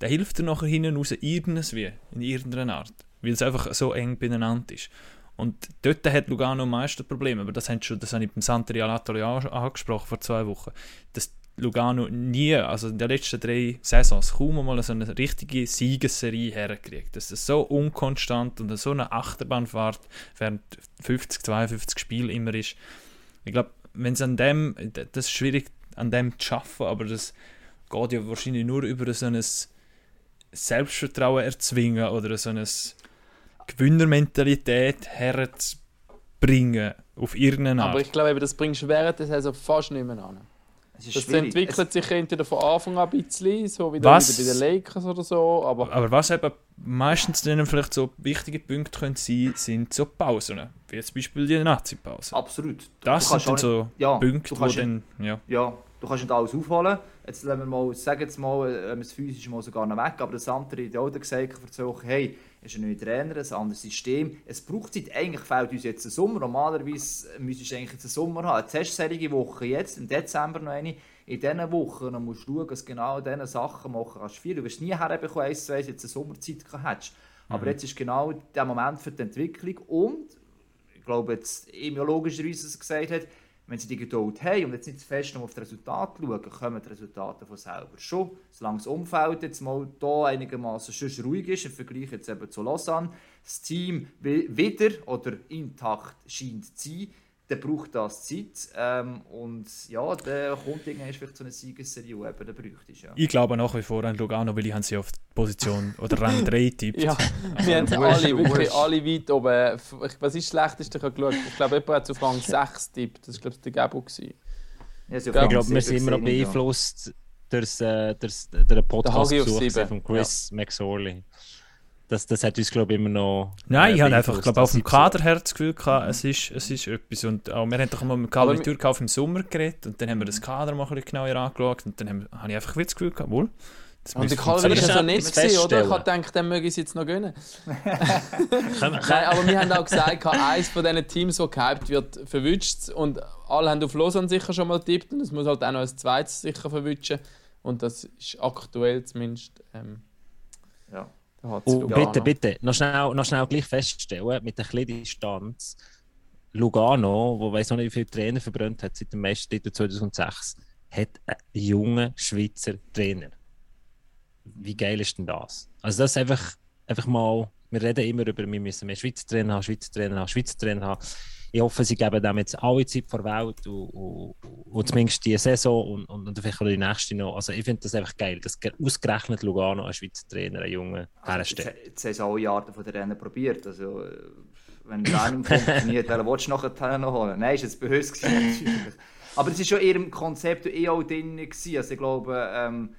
Speaker 4: der hilft dir nachher hinten raus irgendwie, in irgendeiner Art. Weil es einfach so eng beieinander ist. Und dort hat Lugano am meisten Probleme, aber das, schon, das habe ich beim Santeri Alatori auch angesprochen vor zwei Wochen. Dass Lugano nie, also in den letzten drei Saisons, kaum mal so eine richtige Siegesserie hergekriegt. Dass es so unkonstant und so eine Achterbahnfahrt während 50, 52 Spielen immer ist. Ich glaube, wenn es an dem, das ist schwierig an dem zu schaffen, aber das geht ja wahrscheinlich nur über so ein Selbstvertrauen erzwingen oder so eine Gewinnermentalität herz bringen auf irgendeine Art.
Speaker 1: Aber ich glaube, das bringst du während der Saison fast nicht mehr an.
Speaker 3: Es ist
Speaker 1: Das
Speaker 3: schwierig.
Speaker 1: entwickelt sich entweder von Anfang an ein bisschen, so wie
Speaker 4: Was?
Speaker 1: bei den Lakers oder so, aber
Speaker 4: Aber was eben meistens dann vielleicht so wichtige Punkte können sein, sind so Pausen. Wie zum Beispiel die Nazi-Pause.
Speaker 3: Absolut.
Speaker 4: Das
Speaker 3: du
Speaker 4: sind dann so
Speaker 3: nicht- ja,
Speaker 4: Punkte, wo dann, ja.
Speaker 3: Ja, du kannst nicht alles aufholen. Jetzt lassen wir mal, sagen jetzt mal, äh, wenn wir es physisch mal sogar noch weg, aber das andere hat auch gesagt vor zwei Wochen, hey, es ist ein neuer Trainer, ein anderes System. Es braucht Zeit, eigentlich fehlt uns jetzt der Sommer. Normalerweise müsstest du eigentlich jetzt einen Sommer haben. Jetzt hast du solche Wochen, jetzt im Dezember noch eine. In diesen Wochen dann musst du schauen, dass genau diese Sachen machen kannst. Viel. Du wirst nie herbekommen, eins zu eins, jetzt eine Sommerzeit hättest. Aber jetzt ist genau der Moment für die Entwicklung und ich glaube, jetzt ihm ja logischerweise was er gesagt hat, wenn sie die Geduld haben und jetzt nicht zu fest auf das Resultat schauen, kommen die Resultate von selber schon. Solange das Umfeld jetzt mal hier einigermaßen schon ruhig ist, im Vergleich jetzt eben zu Lausanne, das Team wi- wieder oder intakt scheint zu sein, dann braucht das Zeit. Ähm, und ja, dann kommt irgendwann vielleicht so eine Siegesserie, die eben bräuchte. Ja.
Speaker 4: Ich glaube nach wie vor an Lugano, weil ich haben sie auf die Position oder Rang 3 tippt.
Speaker 1: ja, wir haben alle, wirklich alle weit oben. Ich- Was ist das Schlechteste? Ich habe geschaut. Ich glaube, jemand hat auf Rang 6 tippt. Das war, glaube ich, der Gabo. gewesen.
Speaker 3: Ja,
Speaker 1: Ja,
Speaker 2: Ich glaube, wir sind immer noch
Speaker 3: ja.
Speaker 2: beeinflusst durch, äh, durch, durch den Podcast von Chris McSorley. Das, das hat uns, glaube ich, immer noch.
Speaker 4: Nein,
Speaker 2: äh,
Speaker 4: ich habe einfach glaub, auf dem Kader her das Gefühl gehabt, es ist, es ist etwas. Und auch, wir haben doch mal mit
Speaker 1: mi-
Speaker 4: Türkauf im Sommer geredet und dann haben wir das Kader mal ein bisschen genauer angeschaut und dann haben, habe ich einfach wieder das Gefühl gehabt, wohl, das
Speaker 1: Und der
Speaker 2: Aber
Speaker 1: ist ja so nett, gewesen, oder? Ich habe gedacht, den möge ich es jetzt noch gönnen. Nein, aber wir haben auch gesagt, eines von diesen Teams, das gehypt wird, verwünscht. Und alle haben auf Lausanne sicher schon mal getippt und es muss halt auch noch ein zweites sicher verwünschen. Und das ist aktuell zumindest ähm,
Speaker 3: Ja.
Speaker 2: Oh,
Speaker 1: Lugano.
Speaker 2: bitte, bitte, noch schnell, noch schnell gleich feststellen, mit ein bisschen Distanz, Lugano, wo weiß noch nicht, wie viele Trainer verbrannt hat seit dem Meistertitel 2006, hat einen jungen Schweizer Trainer. Wie geil ist denn das? Also das ist einfach, einfach mal, wir reden immer über, wir müssen mehr Schweizer Trainer haben, Schweizer Trainer haben, Schweizer Trainer haben. Ich hoffe, sie geben dem jetzt alle Zeit der Welt und, und, und zumindest die Saison und, und, und vielleicht auch die nächste noch. Also ich finde das einfach geil, dass ge- ausgerechnet Lugano einen Schweizer Trainer, einen jungen, herstellt.
Speaker 3: Jetzt, jetzt haben sie alle Arten von der Rennen probiert. Also, wenn der nicht funktioniert, dann willst du nachher noch holen. Nein, ist jetzt uns gewesen. Aber es war schon in ihrem Konzept eh auch drin. Also ich glaube, ähm,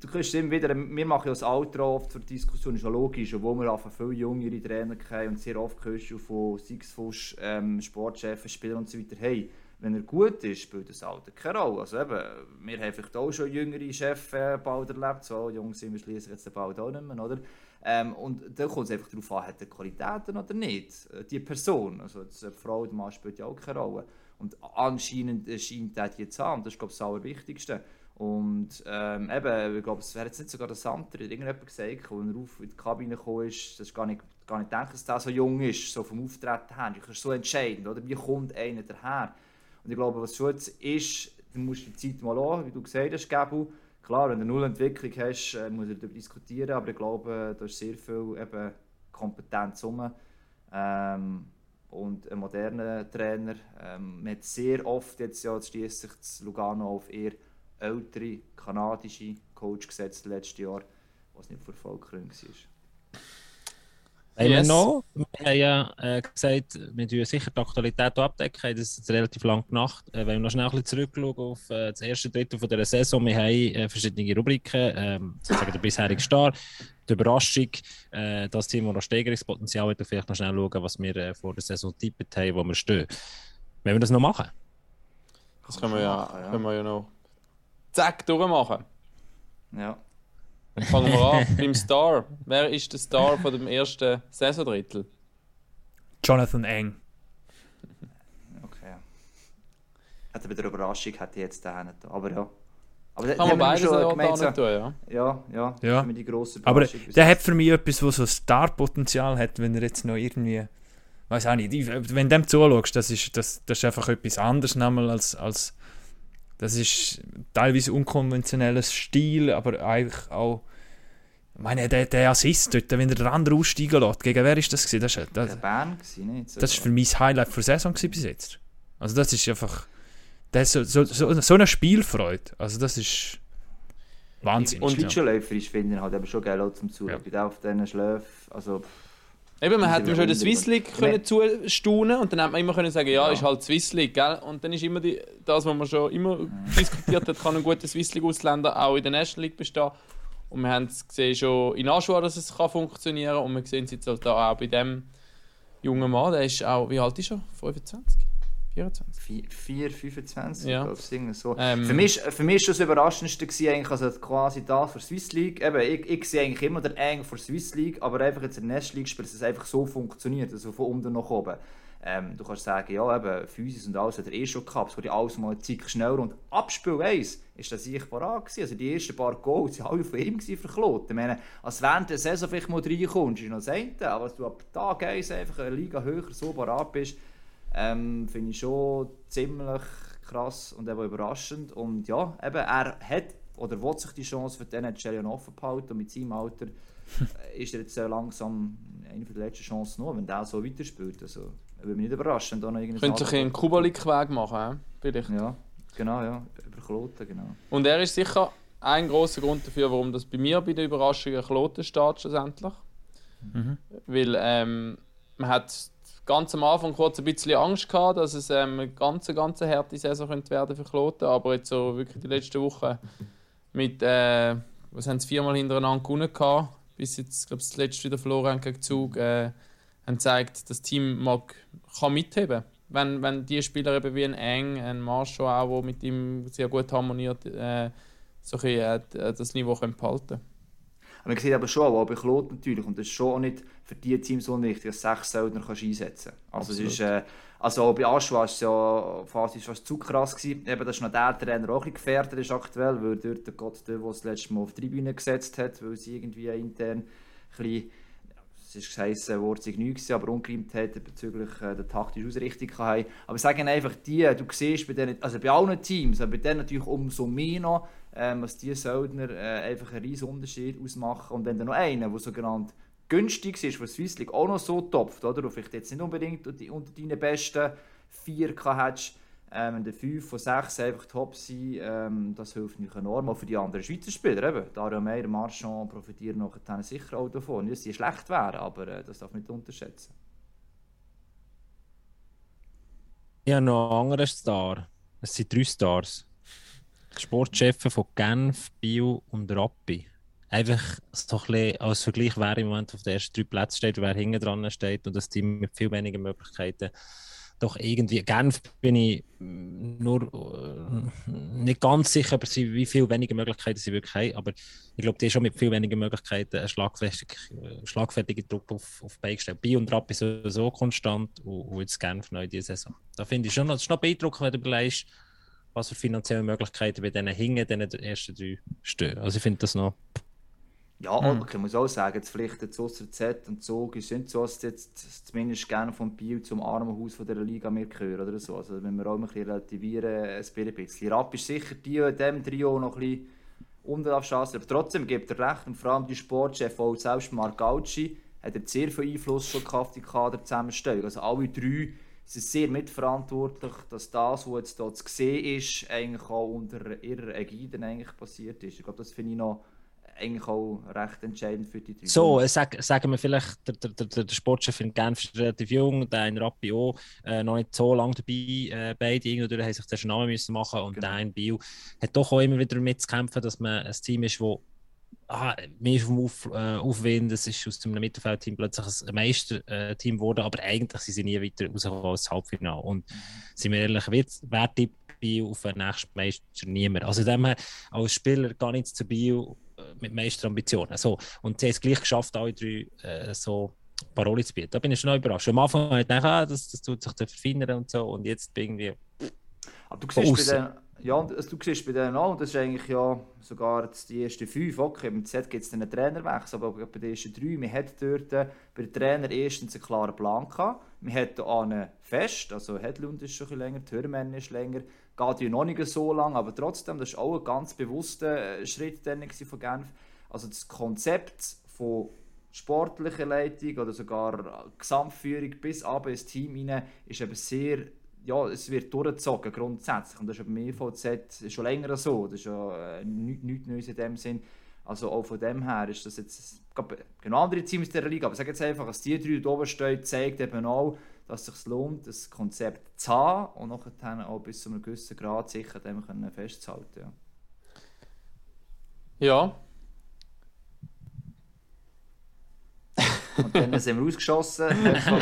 Speaker 3: du kriegst immer wieder, wir machen ja das Outro oft für die Diskussion, ist ja logisch, obwohl wir einfach viele jüngere Trainer kennen und sehr oft hörst du von Sixfuss, ähm, Sportchefs, Spielern und so weiter, hey, wenn er gut ist, spielt das Alter keine Rolle. Also eben, wir haben vielleicht auch schon jüngere Chefs äh, bald erlebt, so jung sind wir schließlich jetzt bald auch nicht mehr, oder? Ähm, und da kommt es einfach darauf an, hat er Qualitäten oder nicht, äh, die Person. Also jetzt, eine Frau, der Mann spielt ja auch keine Rolle. Und anscheinend äh, scheint er die zu haben, das ist glaube ich das Allerwichtigste. Und ähm, eben, ich glaube, es wäre jetzt nicht sogar der Santer, hat irgendjemand gesagt, als er auf in die Kabine gekommen ist, das ist gar nicht, gar nicht gedacht, dass der so jung ist, so vom Auftreten her. Das ist so entscheidend, oder? Wie kommt einer daher? Und ich glaube, was jetzt ist, du musst die Zeit mal an, wie du gesagt hast, Gebu. Klar, wenn du null Entwicklung hast, äh, muss er darüber diskutieren, aber ich glaube, da ist sehr viel eben Kompetenz rum. Ähm, und ein moderner Trainer. Ähm, man hat sehr oft jetzt ja sich das Lugano auf eher ältere kanadische Coach gesetzt letztes Jahr, was nicht für erfolgreich war.
Speaker 2: Haben wir
Speaker 1: Yes.
Speaker 2: noch? Wir haben ja äh, gesagt, wir tun sicher die Aktualität abdecken. Das ist jetzt relativ lang gemacht. Äh, wenn wir noch schnell ein bisschen zurückschauen auf äh, das erste Drittel von dieser Saison, wir haben äh, verschiedene Rubriken, ähm, sozusagen der bisherige Star, die Überraschung, äh, das Team, das noch Steigerungspotenzial hat, und vielleicht noch schnell schauen, was wir äh, vor der Saison tippt haben, wo wir stehen. Wenn wir das noch machen?
Speaker 1: Das können wir ja. Können wir ja noch zack durchmachen.
Speaker 3: Ja.
Speaker 1: Fangen wir an beim Star. Wer ist der Star von dem ersten Saisondrittel?
Speaker 4: Jonathan Eng.
Speaker 3: Okay. Hätte bei der Überraschung hätte ich jetzt den nicht. Aber ja. Aber da-
Speaker 1: Kann
Speaker 3: da
Speaker 1: man beides
Speaker 3: schon
Speaker 1: ja
Speaker 3: gemeint,
Speaker 1: da
Speaker 3: so-
Speaker 1: tun, ja.
Speaker 3: Ja, ja,
Speaker 4: Ja.
Speaker 3: die grosse
Speaker 4: Aber der hat für mich etwas, was so Star-Potenzial hat, wenn er jetzt noch irgendwie. Weiß auch nicht. Ich- Wenn du dem zuschaust, das ist, das, das ist einfach etwas anderes nochmal als, als. Das ist teilweise unkonventionelles Stil, aber eigentlich auch. Ich meine, der, der Assist dort, wenn er den anderen aussteigen lässt, gegen wer ist das gewesen? Das, ist-
Speaker 3: der
Speaker 4: das,
Speaker 3: Bern gewesen, nicht?
Speaker 4: das ist für mich das Highlight der Saison bis jetzt. Also das ist einfach. Das ist so, so, so, so eine Spielfreude. Also das ist. Wahnsinn.
Speaker 3: Und
Speaker 4: ja.
Speaker 3: Pitchenläufer ist, finde ich, halt eben schon geil auch zum Zuschauen.
Speaker 4: Ja.
Speaker 3: Der auf diesen Schläfen, also pff,
Speaker 1: Eben, man hätte schon der Swiss League können zustaunen und dann hätte man immer können sagen, ja,
Speaker 3: Ja.
Speaker 1: ist halt Swiss League, gell? Und dann ist immer die, das, was man schon immer diskutiert hat, kann ein guter Swiss League Ausländer auch in der National League bestehen. Und wir haben es gesehen schon in Aschua, dass es kann funktionieren und wir sehen es jetzt halt da auch bei dem jungen Mann, der ist auch, wie alt ist er? 25? 24?
Speaker 3: 4, 25,
Speaker 1: Ja.
Speaker 3: ich glaube, irgendwie so.
Speaker 1: Ähm,
Speaker 3: für, mich, für mich war das Überraschendste gewesen, eigentlich, also quasi das für Swiss League. Eben, ich, ich sehe eigentlich immer den Eng für Swiss League, aber einfach jetzt in der National League spielt es einfach so funktioniert, also von unten nach oben. Ähm, du kannst sagen, ja, eben, Physis und alles hat er eh schon gehabt, es wurde alles mal Zeit schneller. Und Abspiel 1 ist das ich parat gewesen. Also die ersten paar Goals waren alle von ihm Kloten. Ich meine, als während der Saison vielleicht mal reinkommst, ist noch das eine, aber dass du ab Tag 1 einfach eine Liga höher so parat bist, ähm, finde ich schon ziemlich krass und eben überraschend. Und ja, eben, er hat oder will sich die Chance für den NHL ja noch offen behalten und mit seinem Alter äh, ist er jetzt äh, langsam eine der letzten Chancen noch, wenn der so weiterspielt. Also, würde mich nicht überraschen,
Speaker 1: Könnte sich einen Kubalik-Weg machen, he? vielleicht.
Speaker 3: Ja, genau, ja, über Kloten, genau.
Speaker 1: Und er ist sicher ein großer Grund dafür, warum das bei mir bei der Überraschung Kloten steht, schlussendlich. Weil ähm, man hat ganz am Anfang kurz ein bisschen Angst gehabt, dass es ähm, eine ganz, ganz harte Saison könnte werden für Kloten, aber jetzt so wirklich die letzten Wochen mit, äh, was haben sie viermal hintereinander gewonnen gehabt, bis jetzt, glaube das letzte wieder verloren gegen Zug, äh, haben gezeigt, das Team mag, kann mitheben. Wenn, wenn die Spieler eben wie ein Eng, ein Marshall auch, der mit ihm sehr gut harmoniert, äh, so ein bisschen, äh, das Niveau können behalten
Speaker 3: Aber man sieht aber schon, auch bei Klot natürlich, und das ist schon auch nicht für die Teams so wichtig, dass du sechs Söldner kannst einsetzen kannst. Also, ist, äh, also auch bei Aschua war es ja fast, fast zu krass. Gewesen. Eben, dass noch der Trainer auch ein bisschen gefährdet ist aktuell, weil dort der Gott, der, das letzte Mal auf die Tribüne gesetzt hat, weil sie irgendwie intern ein bisschen es ist geheißen, Wortzig nichts, aber ungerimmt hat bezüglich äh, der taktischen Ausrichtung haben. Aber ich sage einfach, die, du siehst bei denen, also bei allen Teams, aber bei denen natürlich umso mehr noch, ähm, dass die Söldner äh, einfach einen riesen Unterschied ausmachen. Und wenn dann noch einer, der sogenannt günstig ist, was Swiss League auch noch so topft, oder? Und vielleicht jetzt nicht unbedingt unter deinen besten vier hättest, ähm, wenn der 5 von 6 einfach top sind, ähm, das hilft nicht enorm. Auch für die anderen Schweizer Spieler. Eben. Dario Meyer, Marchand profitieren nachher sicher auch davon. Nicht, dass sie schlecht wären, aber äh, das darf man nicht unterschätzen.
Speaker 2: Ich habe noch einen anderen Star. Es sind drei Stars. Die Sportchefe von Genf, Bio und Rappi. Einfach so ein bisschen als Vergleich, wer im Moment auf den ersten drei Plätzen steht und wer hinten dran steht und das Team mit viel weniger Möglichkeiten. Doch irgendwie, Genf bin ich nur äh, nicht ganz sicher, aber sie, wie viel weniger Möglichkeiten sie wirklich haben. Aber ich glaube, die haben schon mit viel weniger Möglichkeiten einen äh, schlagfertigen Druck auf, auf die Beine gestellt. Bio und Rappi sowieso konstant und, und jetzt Genf neu diese Saison. Da finde ich schon das ist noch beeindruckend, wenn du überlegst, was für finanzielle Möglichkeiten bei diesen Hingen, diesen ersten drei stehen. Also ich finde das noch.
Speaker 3: Ja, okay, ich muss auch sagen, jetzt vielleicht jetzt ausser Z und Zug ist nicht so, dass jetzt zumindest gerne vom Biel zum Armenhaus von dieser Liga mehr gehören oder so. Also wenn wir auch ein bisschen relativieren, es ein bisschen. Rapp ist sicher die in diesem Trio noch ein bisschen unten auf Chance, aber trotzdem gibt er recht und vor allem die Sportchef, auch selbst Marc Gauci, hat er sehr viel Einfluss schon gehabt auf die Kaderzusammenstellung. Also alle drei sind sehr mitverantwortlich, dass das, was jetzt hier zu sehen ist, eigentlich auch unter ihrer Ägide eigentlich passiert ist. Ich glaube, das finde ich noch eigentlich auch recht entscheidend für die drei.
Speaker 2: So, äh, sag, sagen wir vielleicht, der, der, der, der Sportchef in Genf ist relativ jung, der in Rappi auch äh, noch nicht so lange dabei. Äh, beide irgendwie haben sich den Namen müssen machen und
Speaker 3: Genau.
Speaker 2: der in Bio hat doch auch immer wieder mitzukämpfen, dass man ein Team ist, das ah, mehr vom Auf, äh, Aufwind, es ist aus einem Mittelfeldteam plötzlich ein Meisterteam geworden, aber eigentlich sind sie nie weiter rausgekommen als Halbfinale. Und sind wir ehrlich, wer, tippt Bio auf den nächsten Meister? Niemand. Also dem her, als Spieler gar nichts zu Bio äh, mit Meisterambitionen. So. Und sie haben es gleich geschafft, alle drei äh, so Paroli zu bieten. Da bin ich schon überrascht. Am Anfang habe ich gedacht, ah, das, das tut sich verfeinern und so. Und jetzt bin ich irgendwie.
Speaker 3: Aber du siehst bei den, ja, und also du siehst bei denen auch, und das ist eigentlich ja sogar die ersten fünf, okay, mit Z gibt es einen Trainerwechsel, aber bei den ersten drei, man hat dort äh, bei den Trainer erstens einen klaren Plan gehabt, man hat einen fest, also Hedlund ist schon ein länger, Türmen ist länger, geht ja noch nicht so lang, aber trotzdem, das war auch ein ganz bewusster äh, Schritt dann von Genf. Also das Konzept von sportlicher Leitung oder sogar Gesamtführung bis aber ins Team hinein ist eben sehr ja, es wird durchgezogen grundsätzlich und das ist eben im EVZ schon länger so, das ist ja äh, nichts, Neues in dem Sinn. Also auch von dem her ist das jetzt genau andere Teams der Liga. Aber ich sage jetzt einfach, dass die drei da oben stehen, zeigt eben auch, dass es sich lohnt, das Konzept zu haben und nachher auch bis zu einem gewissen Grad sicher dem festzuhalten. Ja.
Speaker 1: Ja,
Speaker 3: Und dann sind wir ausgeschossen.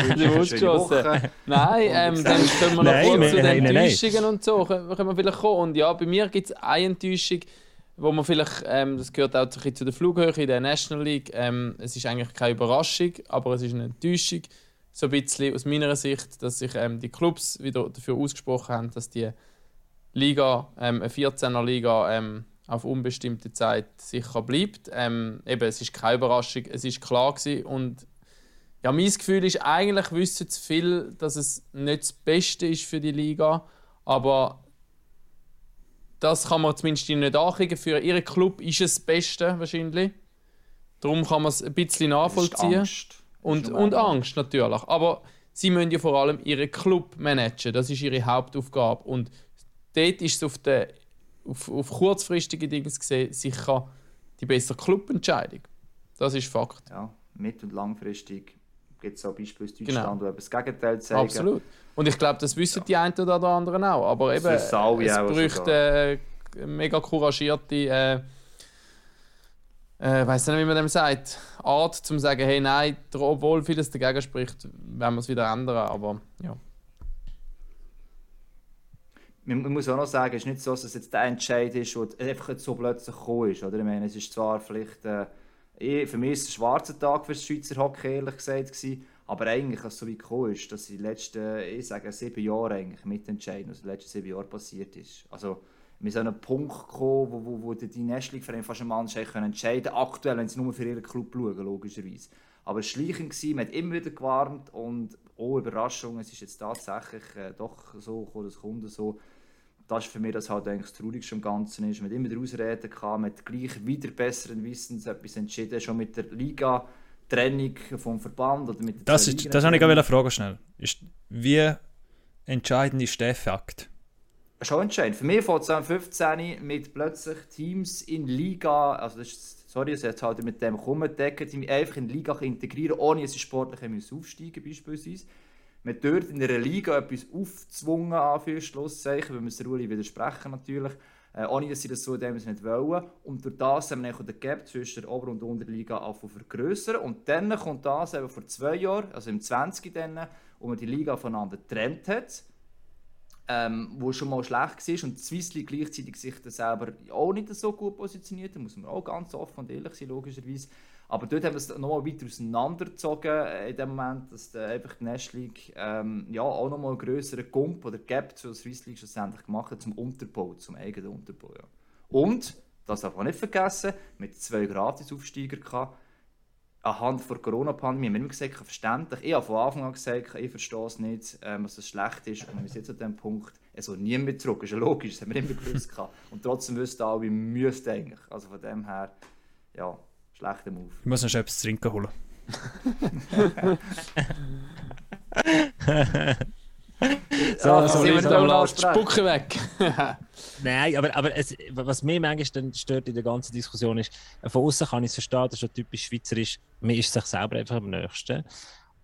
Speaker 1: Sind wir ausgeschossen. Nein, ähm, dann können wir noch
Speaker 2: Nein,
Speaker 1: kurz
Speaker 2: nein,
Speaker 1: zu den
Speaker 2: nein.
Speaker 1: Enttäuschungen und so können, können wir vielleicht kommen. Und ja, bei mir gibt es eine Enttäuschung, wo man vielleicht, ähm, das gehört auch ein bisschen zu der Flughöhe in der National League, ähm, es ist eigentlich keine Überraschung, aber es ist eine Enttäuschung, so ein bisschen aus meiner Sicht, dass sich ähm, die Clubs wieder dafür ausgesprochen haben, dass die Liga, ähm, eine 14er Liga, ähm, auf unbestimmte Zeit sicher bleibt. Ähm, eben, es ist keine Überraschung, es ist klar gewesen und ja, mein Gefühl ist, eigentlich wissen zu viel, dass es nicht das Beste ist für die Liga, aber das kann man zumindest ihnen nicht ankriegen. Für ihren Club ist es das Beste wahrscheinlich. Darum kann man es ein bisschen nachvollziehen.
Speaker 3: Angst.
Speaker 1: Und, und Angst natürlich. Aber sie müssen ja vor allem ihren Club managen. Das ist ihre Hauptaufgabe. Und dort ist es auf, der, auf, auf kurzfristige Dinge gesehen sicher die bessere Clubentscheidung. Das ist Fakt.
Speaker 3: Ja, mittel- und langfristig gibt es auch Beispiele aus
Speaker 1: Genau.
Speaker 3: Deutschland, die eben das Gegenteil zeigen.
Speaker 1: Absolut. Und ich glaube, das wissen die einen oder die anderen auch. Aber
Speaker 3: Das
Speaker 1: eben, es
Speaker 3: auch
Speaker 1: bräuchte äh, mega couragierte, äh, äh, weiß nicht, wie man dem sagt, Art, zum zu sagen, hey, nein, obwohl vieles dagegen spricht, werden wir es wieder ändern. Aber ja.
Speaker 3: Man, muss auch noch sagen, es ist nicht so, dass es jetzt der Entscheid ist, der einfach so plötzlich gekommen ist. Oder? Ich meine, es ist zwar vielleicht, äh, eh, für mich ist es ein schwarzer Tag für das Schweizer Hockey, ehrlich gesagt, gewesen, aber eigentlich, als es so weit gekommen ist, dass in den letzten, ich sage, sieben Jahren mitentscheiden, was in den letzten sieben Jahren passiert ist. Also, wir sind an einen Punkt gekommen, wo, wo, wo die League fast eine können entscheiden können, aktuell, wenn sie nur für ihren Club schauen, logischerweise. Aber es war schleichend, man hat immer wieder gewarnt und oh, Überraschung, es ist jetzt tatsächlich äh, doch so gekommen, das kommt so. Das ist für mich das halt eigentlich das Traurigste am Ganzen ist. Man hat immer wieder Ausreden man hat gleich wieder besseren Wissens etwas entschieden, schon mit der Liga-Trennung vom Verband oder mit der
Speaker 4: Das, ist, das habe ich gerade fragen schnell. Ist, wie entscheidend ist der Fakt?
Speaker 3: Schon entscheidend. Für mich fängt 2015 mit plötzlich Teams in Liga, also das ist, sorry, es hat halt mit dem kommen, die einfach in die Liga integrieren, ohne dass sie sportlich haben müssen aufsteigen beispielsweise. Man dort in einer Liga etwas aufzwungen, Anführungszeichen, wenn wir es der Uli widersprechen natürlich, äh, ohne dass sie das so in dem Sinne nicht wollen. Und durch das haben wir den Gap zwischen der Ober- und Unterliga zu vergrößern. Und dann kommt das eben vor zwei Jahren, also im 20. dann, wo man die Liga voneinander getrennt hat ähm, wo schon mal schlecht war und die Swiss League gleichzeitig sich dann selber auch nicht so gut positioniert, da muss man auch ganz offen und ehrlich sein, logischerweise. Aber dort haben wir es nochmal weiter auseinandergezogen äh, in dem Moment, dass der, einfach die National League ähm, ja, auch nochmal einen grösseren Gump oder Gap zur Swiss League schlussendlich gemacht hat, zum Unterbau, zum eigenen Unterbau. Ja. Und, das darf man nicht vergessen, mit zwei Gratis-Aufsteiger gehabt, anhand der Corona-Pandemie haben wir immer gesagt, verständlich. Ich habe von Anfang an gesagt, ich verstehe es nicht, ähm, dass es schlecht ist. Und wir sind jetzt an dem Punkt, soll nie mehr zurück. Das ist ja logisch, das haben wir immer gewusst. Und trotzdem wüssten alle, wie müsste eigentlich. Also von dem her, ja, schlechter Move.
Speaker 4: Ich muss noch schnell etwas zu trinken holen.
Speaker 2: So,
Speaker 3: Ah,
Speaker 2: so
Speaker 1: die
Speaker 3: Lautsprecher?
Speaker 1: Spucke weg.
Speaker 2: Nein, aber, aber es, was mich manchmal dann stört in der ganzen Diskussion ist, von außen kann ich es verstehen, das ist ja typisch schweizerisch, man ist sich selber einfach am nächsten.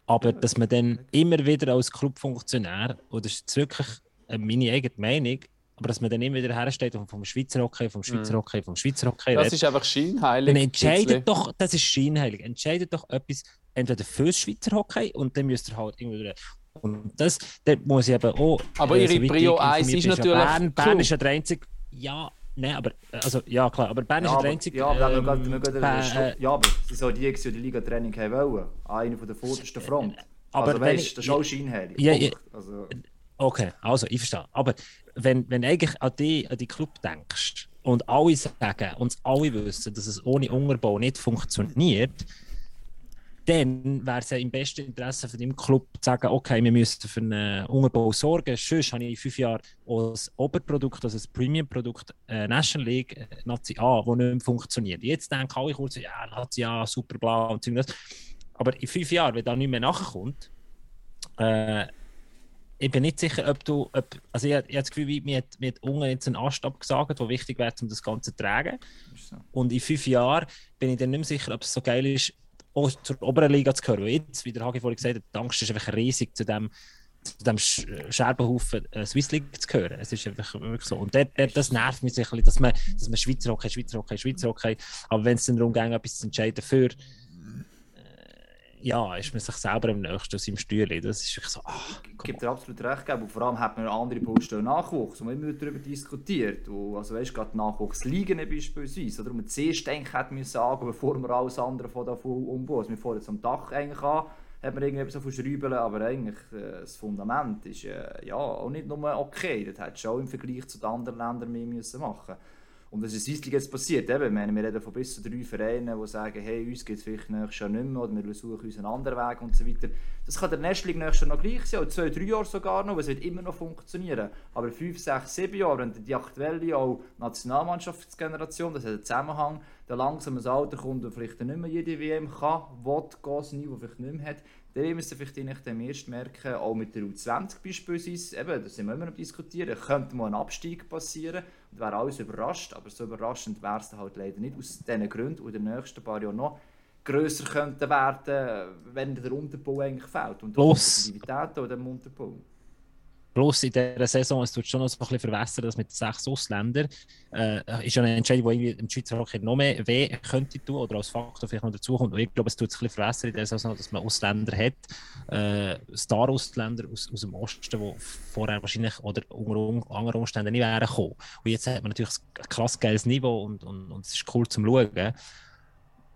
Speaker 2: Aber dass man dann immer wieder als Clubfunktionär, oder das ist wirklich äh, meine eigene Meinung, aber dass man dann immer wieder hersteht und vom Schweizer Hockey, vom Schweizer Hockey, vom Schweizer Hockey
Speaker 1: Das
Speaker 2: redet,
Speaker 1: ist einfach scheinheilig.
Speaker 2: dann entscheidet doch, das ist scheinheilig, entscheidet doch etwas entweder fürs Schweizer Hockey und dann müsst ihr halt irgendwie und das, da muss ich eben auch.
Speaker 1: Aber
Speaker 2: äh,
Speaker 1: ihre
Speaker 2: soweit
Speaker 1: Prio
Speaker 2: ich
Speaker 1: eins
Speaker 2: informiert
Speaker 1: ist
Speaker 2: bin, ja
Speaker 1: natürlich
Speaker 2: Bern, Bern ist ja der einzige. Ja, nein, aber. Also, ja, klar, aber Bern ist
Speaker 3: Ja,
Speaker 2: ja der einzige.
Speaker 3: ja, aber
Speaker 2: ähm,
Speaker 3: wir gehen- wir
Speaker 2: äh,
Speaker 3: ja, aber sie sollen die, die die Liga-Training haben wollen. Einer von der vordersten Front.
Speaker 2: aber
Speaker 3: also weißt, das ist auch scheinheilig.
Speaker 2: Ja,
Speaker 3: Punkt. Also,
Speaker 2: Okay, also ich verstehe. Aber wenn, wenn eigentlich an die, an die Club denkst und alle sagen, und alle wissen, dass es ohne Unterbau nicht funktioniert, dann wäre es ja im besten Interesse von dem Club zu sagen, okay, wir müssen für einen Unterbau sorgen. Sonst habe ich in fünf Jahren als Oberprodukt, also das Premium-Produkt äh, National League, äh, Nazi A, das nicht mehr funktioniert. Jetzt denken alle kurz, ja, Nazi A, super bla und so. Aber in fünf Jahren, wenn da nicht mehr nachkommt, äh, ich bin nicht sicher, ob du. Ob, also, ich, ich habe das Gefühl, wie- mir hat, mir hat unten jetzt einen Ast abgesagt, der wichtig wäre, um das Ganze zu tragen.
Speaker 3: So.
Speaker 2: Und in fünf Jahren bin ich dann nicht mehr sicher, ob es so geil ist, auch zur oberen Liga zu gehören. Weil jetzt, wie der Hagi vorhin gesagt hat, die Angst ist einfach riesig, zu dem, zu dem Sch- Scherbenhaufen äh, Swiss League zu gehören. Es ist einfach wirklich so. Und dort, dort, das nervt mich sicherlich, dass man, dass man Schweizer Hockey, Schweizer Hockey, Schweizer Hockey. Aber wenn es dann darum geht, etwas zu entscheiden für. Ja, ist man sich selber am nächsten aus seinem Stühle. Das ist wirklich so. Ah,
Speaker 3: Ich gebe dir absolut recht, gell, und vor allem hat man andere Baustellen Nachwuchs, und wir haben immer darüber diskutiert. Und, also weißt du, gerade Nachwuchsligen beispielsweise, oder man zuerst eigentlich hätte müssen angehen, bevor wir alles andere von davon umbauen. Also wir fangen jetzt am Dach eigentlich an, hat man irgendwie so viel Schrauben, aber eigentlich äh, das Fundament ist äh, ja auch nicht nur okay, das hätte schon im Vergleich zu den anderen Ländern mehr müssen machen und das ist League jetzt passiert. Eben, ich meine, wir reden von bis zu drei Vereinen, die sagen, hey, uns geht es vielleicht nächstes Jahr nicht mehr oder wir suchen uns einen anderen Weg und so weiter. Das kann der League nächstes Jahr noch gleich sein, oder zwei, drei Jahre sogar noch, es wird immer noch funktionieren. Aber fünf, sechs, sieben Jahre, wenn die aktuelle auch Nationalmannschaftsgeneration, das hat einen Zusammenhang, der langsam ein Alter kommt und vielleicht nicht mehr jede WM kann, will, gehen, das Niveau vielleicht nicht mehr hat, dann werden wir vielleicht dann erst merken, auch mit der U20 beispielsweise, eben, da sind wir immer am diskutieren, könnte mal ein Abstieg passieren und wäre alles überrascht, aber so überraschend wäre es dann halt leider nicht, aus diesen Gründen und in den nächsten paar Jahren noch grösser könnten werden, wenn der Unterbau eigentlich fehlt und die Aktivität oder dem Unterbau.
Speaker 2: Plus in dieser Saison, es tut schon noch so ein bisschen verwässern, dass mit sechs Ausländern äh, ist ja eine Entscheidung, die im Schweizer Hockey noch mehr weh könnte tun oder als Faktor vielleicht noch dazukommt. Und ich glaube, es tut sich ein bisschen verwässern in dieser Saison, dass man Ausländer hat, äh, Star-Ausländer aus, aus dem Osten, die vorher wahrscheinlich oder unter anderen Umständen nicht wären gekommen. Und jetzt hat man natürlich ein krass geiles Niveau und, und, und es ist cool zum Schauen.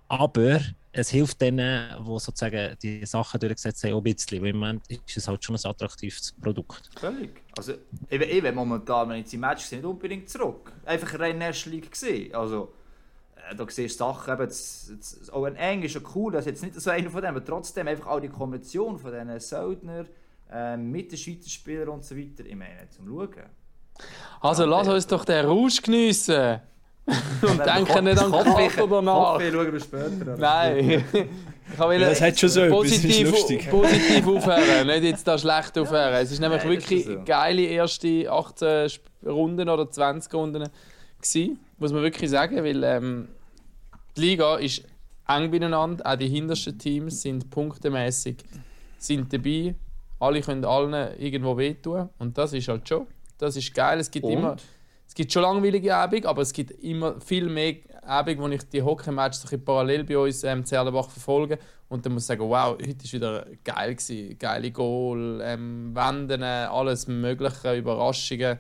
Speaker 2: Aber es hilft denen, die sozusagen die Sachen durchgesetzt haben, auch ein bisschen. Weil im Moment ist es halt schon ein attraktives Produkt.
Speaker 3: Völlig. Also, ich, ich momentan, wenn ich die Match sehe, nicht unbedingt zurück. Einfach rein National League gesehen. Also, äh, da siehst du Sachen, eben, das, das, auch ein Englisch ist ja cool, das ist jetzt nicht so einer von denen, aber trotzdem einfach auch die Kombination von diesen Söldner äh, mit den Schweizer Spielern und so weiter, ich meine, zum Schauen.
Speaker 1: Also lass uns doch den Rausch geniessen. Und denken nicht an
Speaker 3: Kopfweh-
Speaker 1: Kaffee danach.
Speaker 3: Kopfweh schauen wir später.
Speaker 1: Nein. Ich wollte
Speaker 4: Ja, das hat schon so etwas, das ist
Speaker 1: positiv,
Speaker 4: lustig.
Speaker 1: positiv aufhören, nicht jetzt da schlecht aufhören. Es ist nämlich
Speaker 3: Nein, das ist
Speaker 1: wirklich
Speaker 3: so.
Speaker 1: geile erste 18 Sp- Runden oder 20 Runden gewesen, muss man wirklich sagen, weil ähm, die Liga ist eng beieinander, auch die hintersten Teams sind punktemäßig sind dabei, alle können allen irgendwo wehtun und das ist halt schon, das ist geil, es gibt
Speaker 3: Und?
Speaker 1: immer es gibt schon langweilige Abende, aber es gibt immer viel mehr Abende, wo ich die Hockey-Matches so parallel bei uns ähm, Zerlenbach verfolge und dann muss ich sagen, wow, heute war wieder geil gewesen. Geile Goal, ähm, Wenden, alles mögliche, Überraschungen.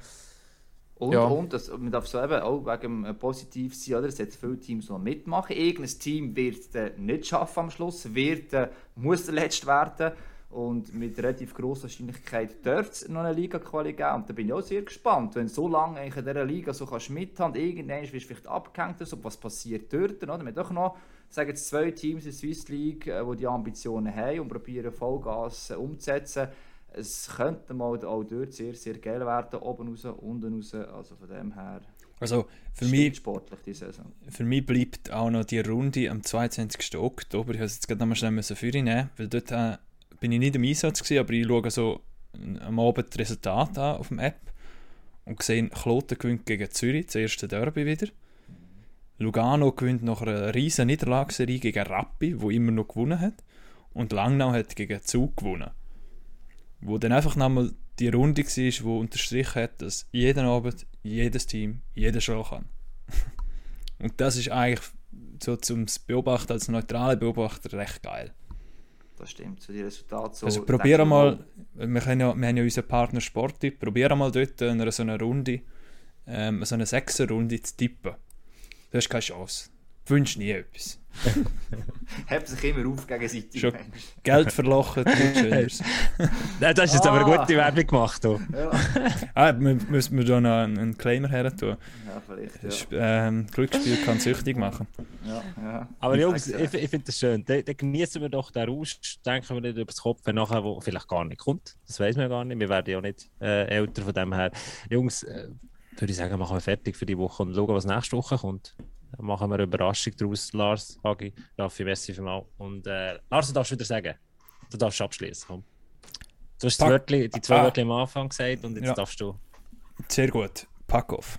Speaker 3: Und,
Speaker 1: Ja.
Speaker 3: und das, man darf so eben auch wegen dem positiv sein, oder? Es hat viele Teams, die mitmachen. Irgendein Team wird es nicht schaffen am Schluss, wird, äh, muss der Letzte werden. Und mit relativ grosser Wahrscheinlichkeit dürfte es noch eine Liga-Quali geben. Und da bin ich auch sehr gespannt. Wenn du so lange in dieser Liga so kannst mithaben irgendwann wirst du vielleicht abgehängt, so, was passiert dort. Oder? Wir haben doch noch sagen jetzt zwei Teams in der Swiss League, äh, die die Ambitionen haben und probieren Vollgas äh, umzusetzen. Es könnte mal auch dort sehr, sehr geil werden, oben raus, unten raus. Also von dem her
Speaker 4: Also für mich,
Speaker 3: sportlich die Saison.
Speaker 4: für mich bleibt auch noch die Runde am 22. Oktober. Ich muss jetzt gerade nochmal schnell müssen für ihn nehmen, weil dort äh, bin ich nicht im Einsatz gewesen, aber ich schaue so am Abend das Resultat an auf dem App und sehe, Kloten gewinnt gegen Zürich, das erste Derby wieder. Lugano gewinnt nach einer riesen Niederlagsserie gegen Rappi, wo immer noch gewonnen hat. Und Langnau hat gegen Zug gewonnen. Wo dann einfach nochmal die Runde war, wo unterstrichen hat, dass jeden Abend jedes Team jede Show kann. Und das ist eigentlich so zum Beobachten, als neutraler Beobachter recht geil.
Speaker 3: Das stimmt, so die Resultate. So,
Speaker 4: also probier mal, wir, können ja, wir haben ja unseren Partner Sporti, probier mal dort in einer so einer Runde, ähm, so eine Sechser-Runde zu tippen. Du hast keine Chance. Du wünschst nie etwas.
Speaker 3: Hebt sich immer auf gegenseitig.
Speaker 4: Schon. Geld verlochen.
Speaker 2: Nein, das ist jetzt aber
Speaker 3: Ah.
Speaker 2: eine gute Werbung gemacht. Du.
Speaker 3: Ja,
Speaker 4: Ah, wir müssen wir da noch einen, einen Claimer her tun.
Speaker 3: ja vielleicht. Ja.
Speaker 4: ähm, Glücksspiel kann süchtig machen.
Speaker 3: Ja, ja.
Speaker 2: Aber Jungs, ich, ich finde das schön. Dann, dann genießen wir doch den Rausch, denken wir nicht über das Kopf nachher, wo vielleicht gar nicht kommt. Das weiß man gar nicht. Wir werden ja nicht äh, älter von dem her. Jungs, äh, würde ich sagen, machen wir fertig für die Woche und schauen, was nächste Woche kommt. Dann machen wir eine Überraschung daraus. Lars, Hagi, Raffi, Messi für mal. Und äh, Lars, du darfst wieder sagen. Du darfst abschließen. Komm. Du hast die,
Speaker 4: Pack-
Speaker 2: Wörtli, die zwei
Speaker 4: Ah.
Speaker 2: Wörter am Anfang gesagt und jetzt
Speaker 4: Ja.
Speaker 2: darfst du.
Speaker 4: Sehr gut. Pack auf.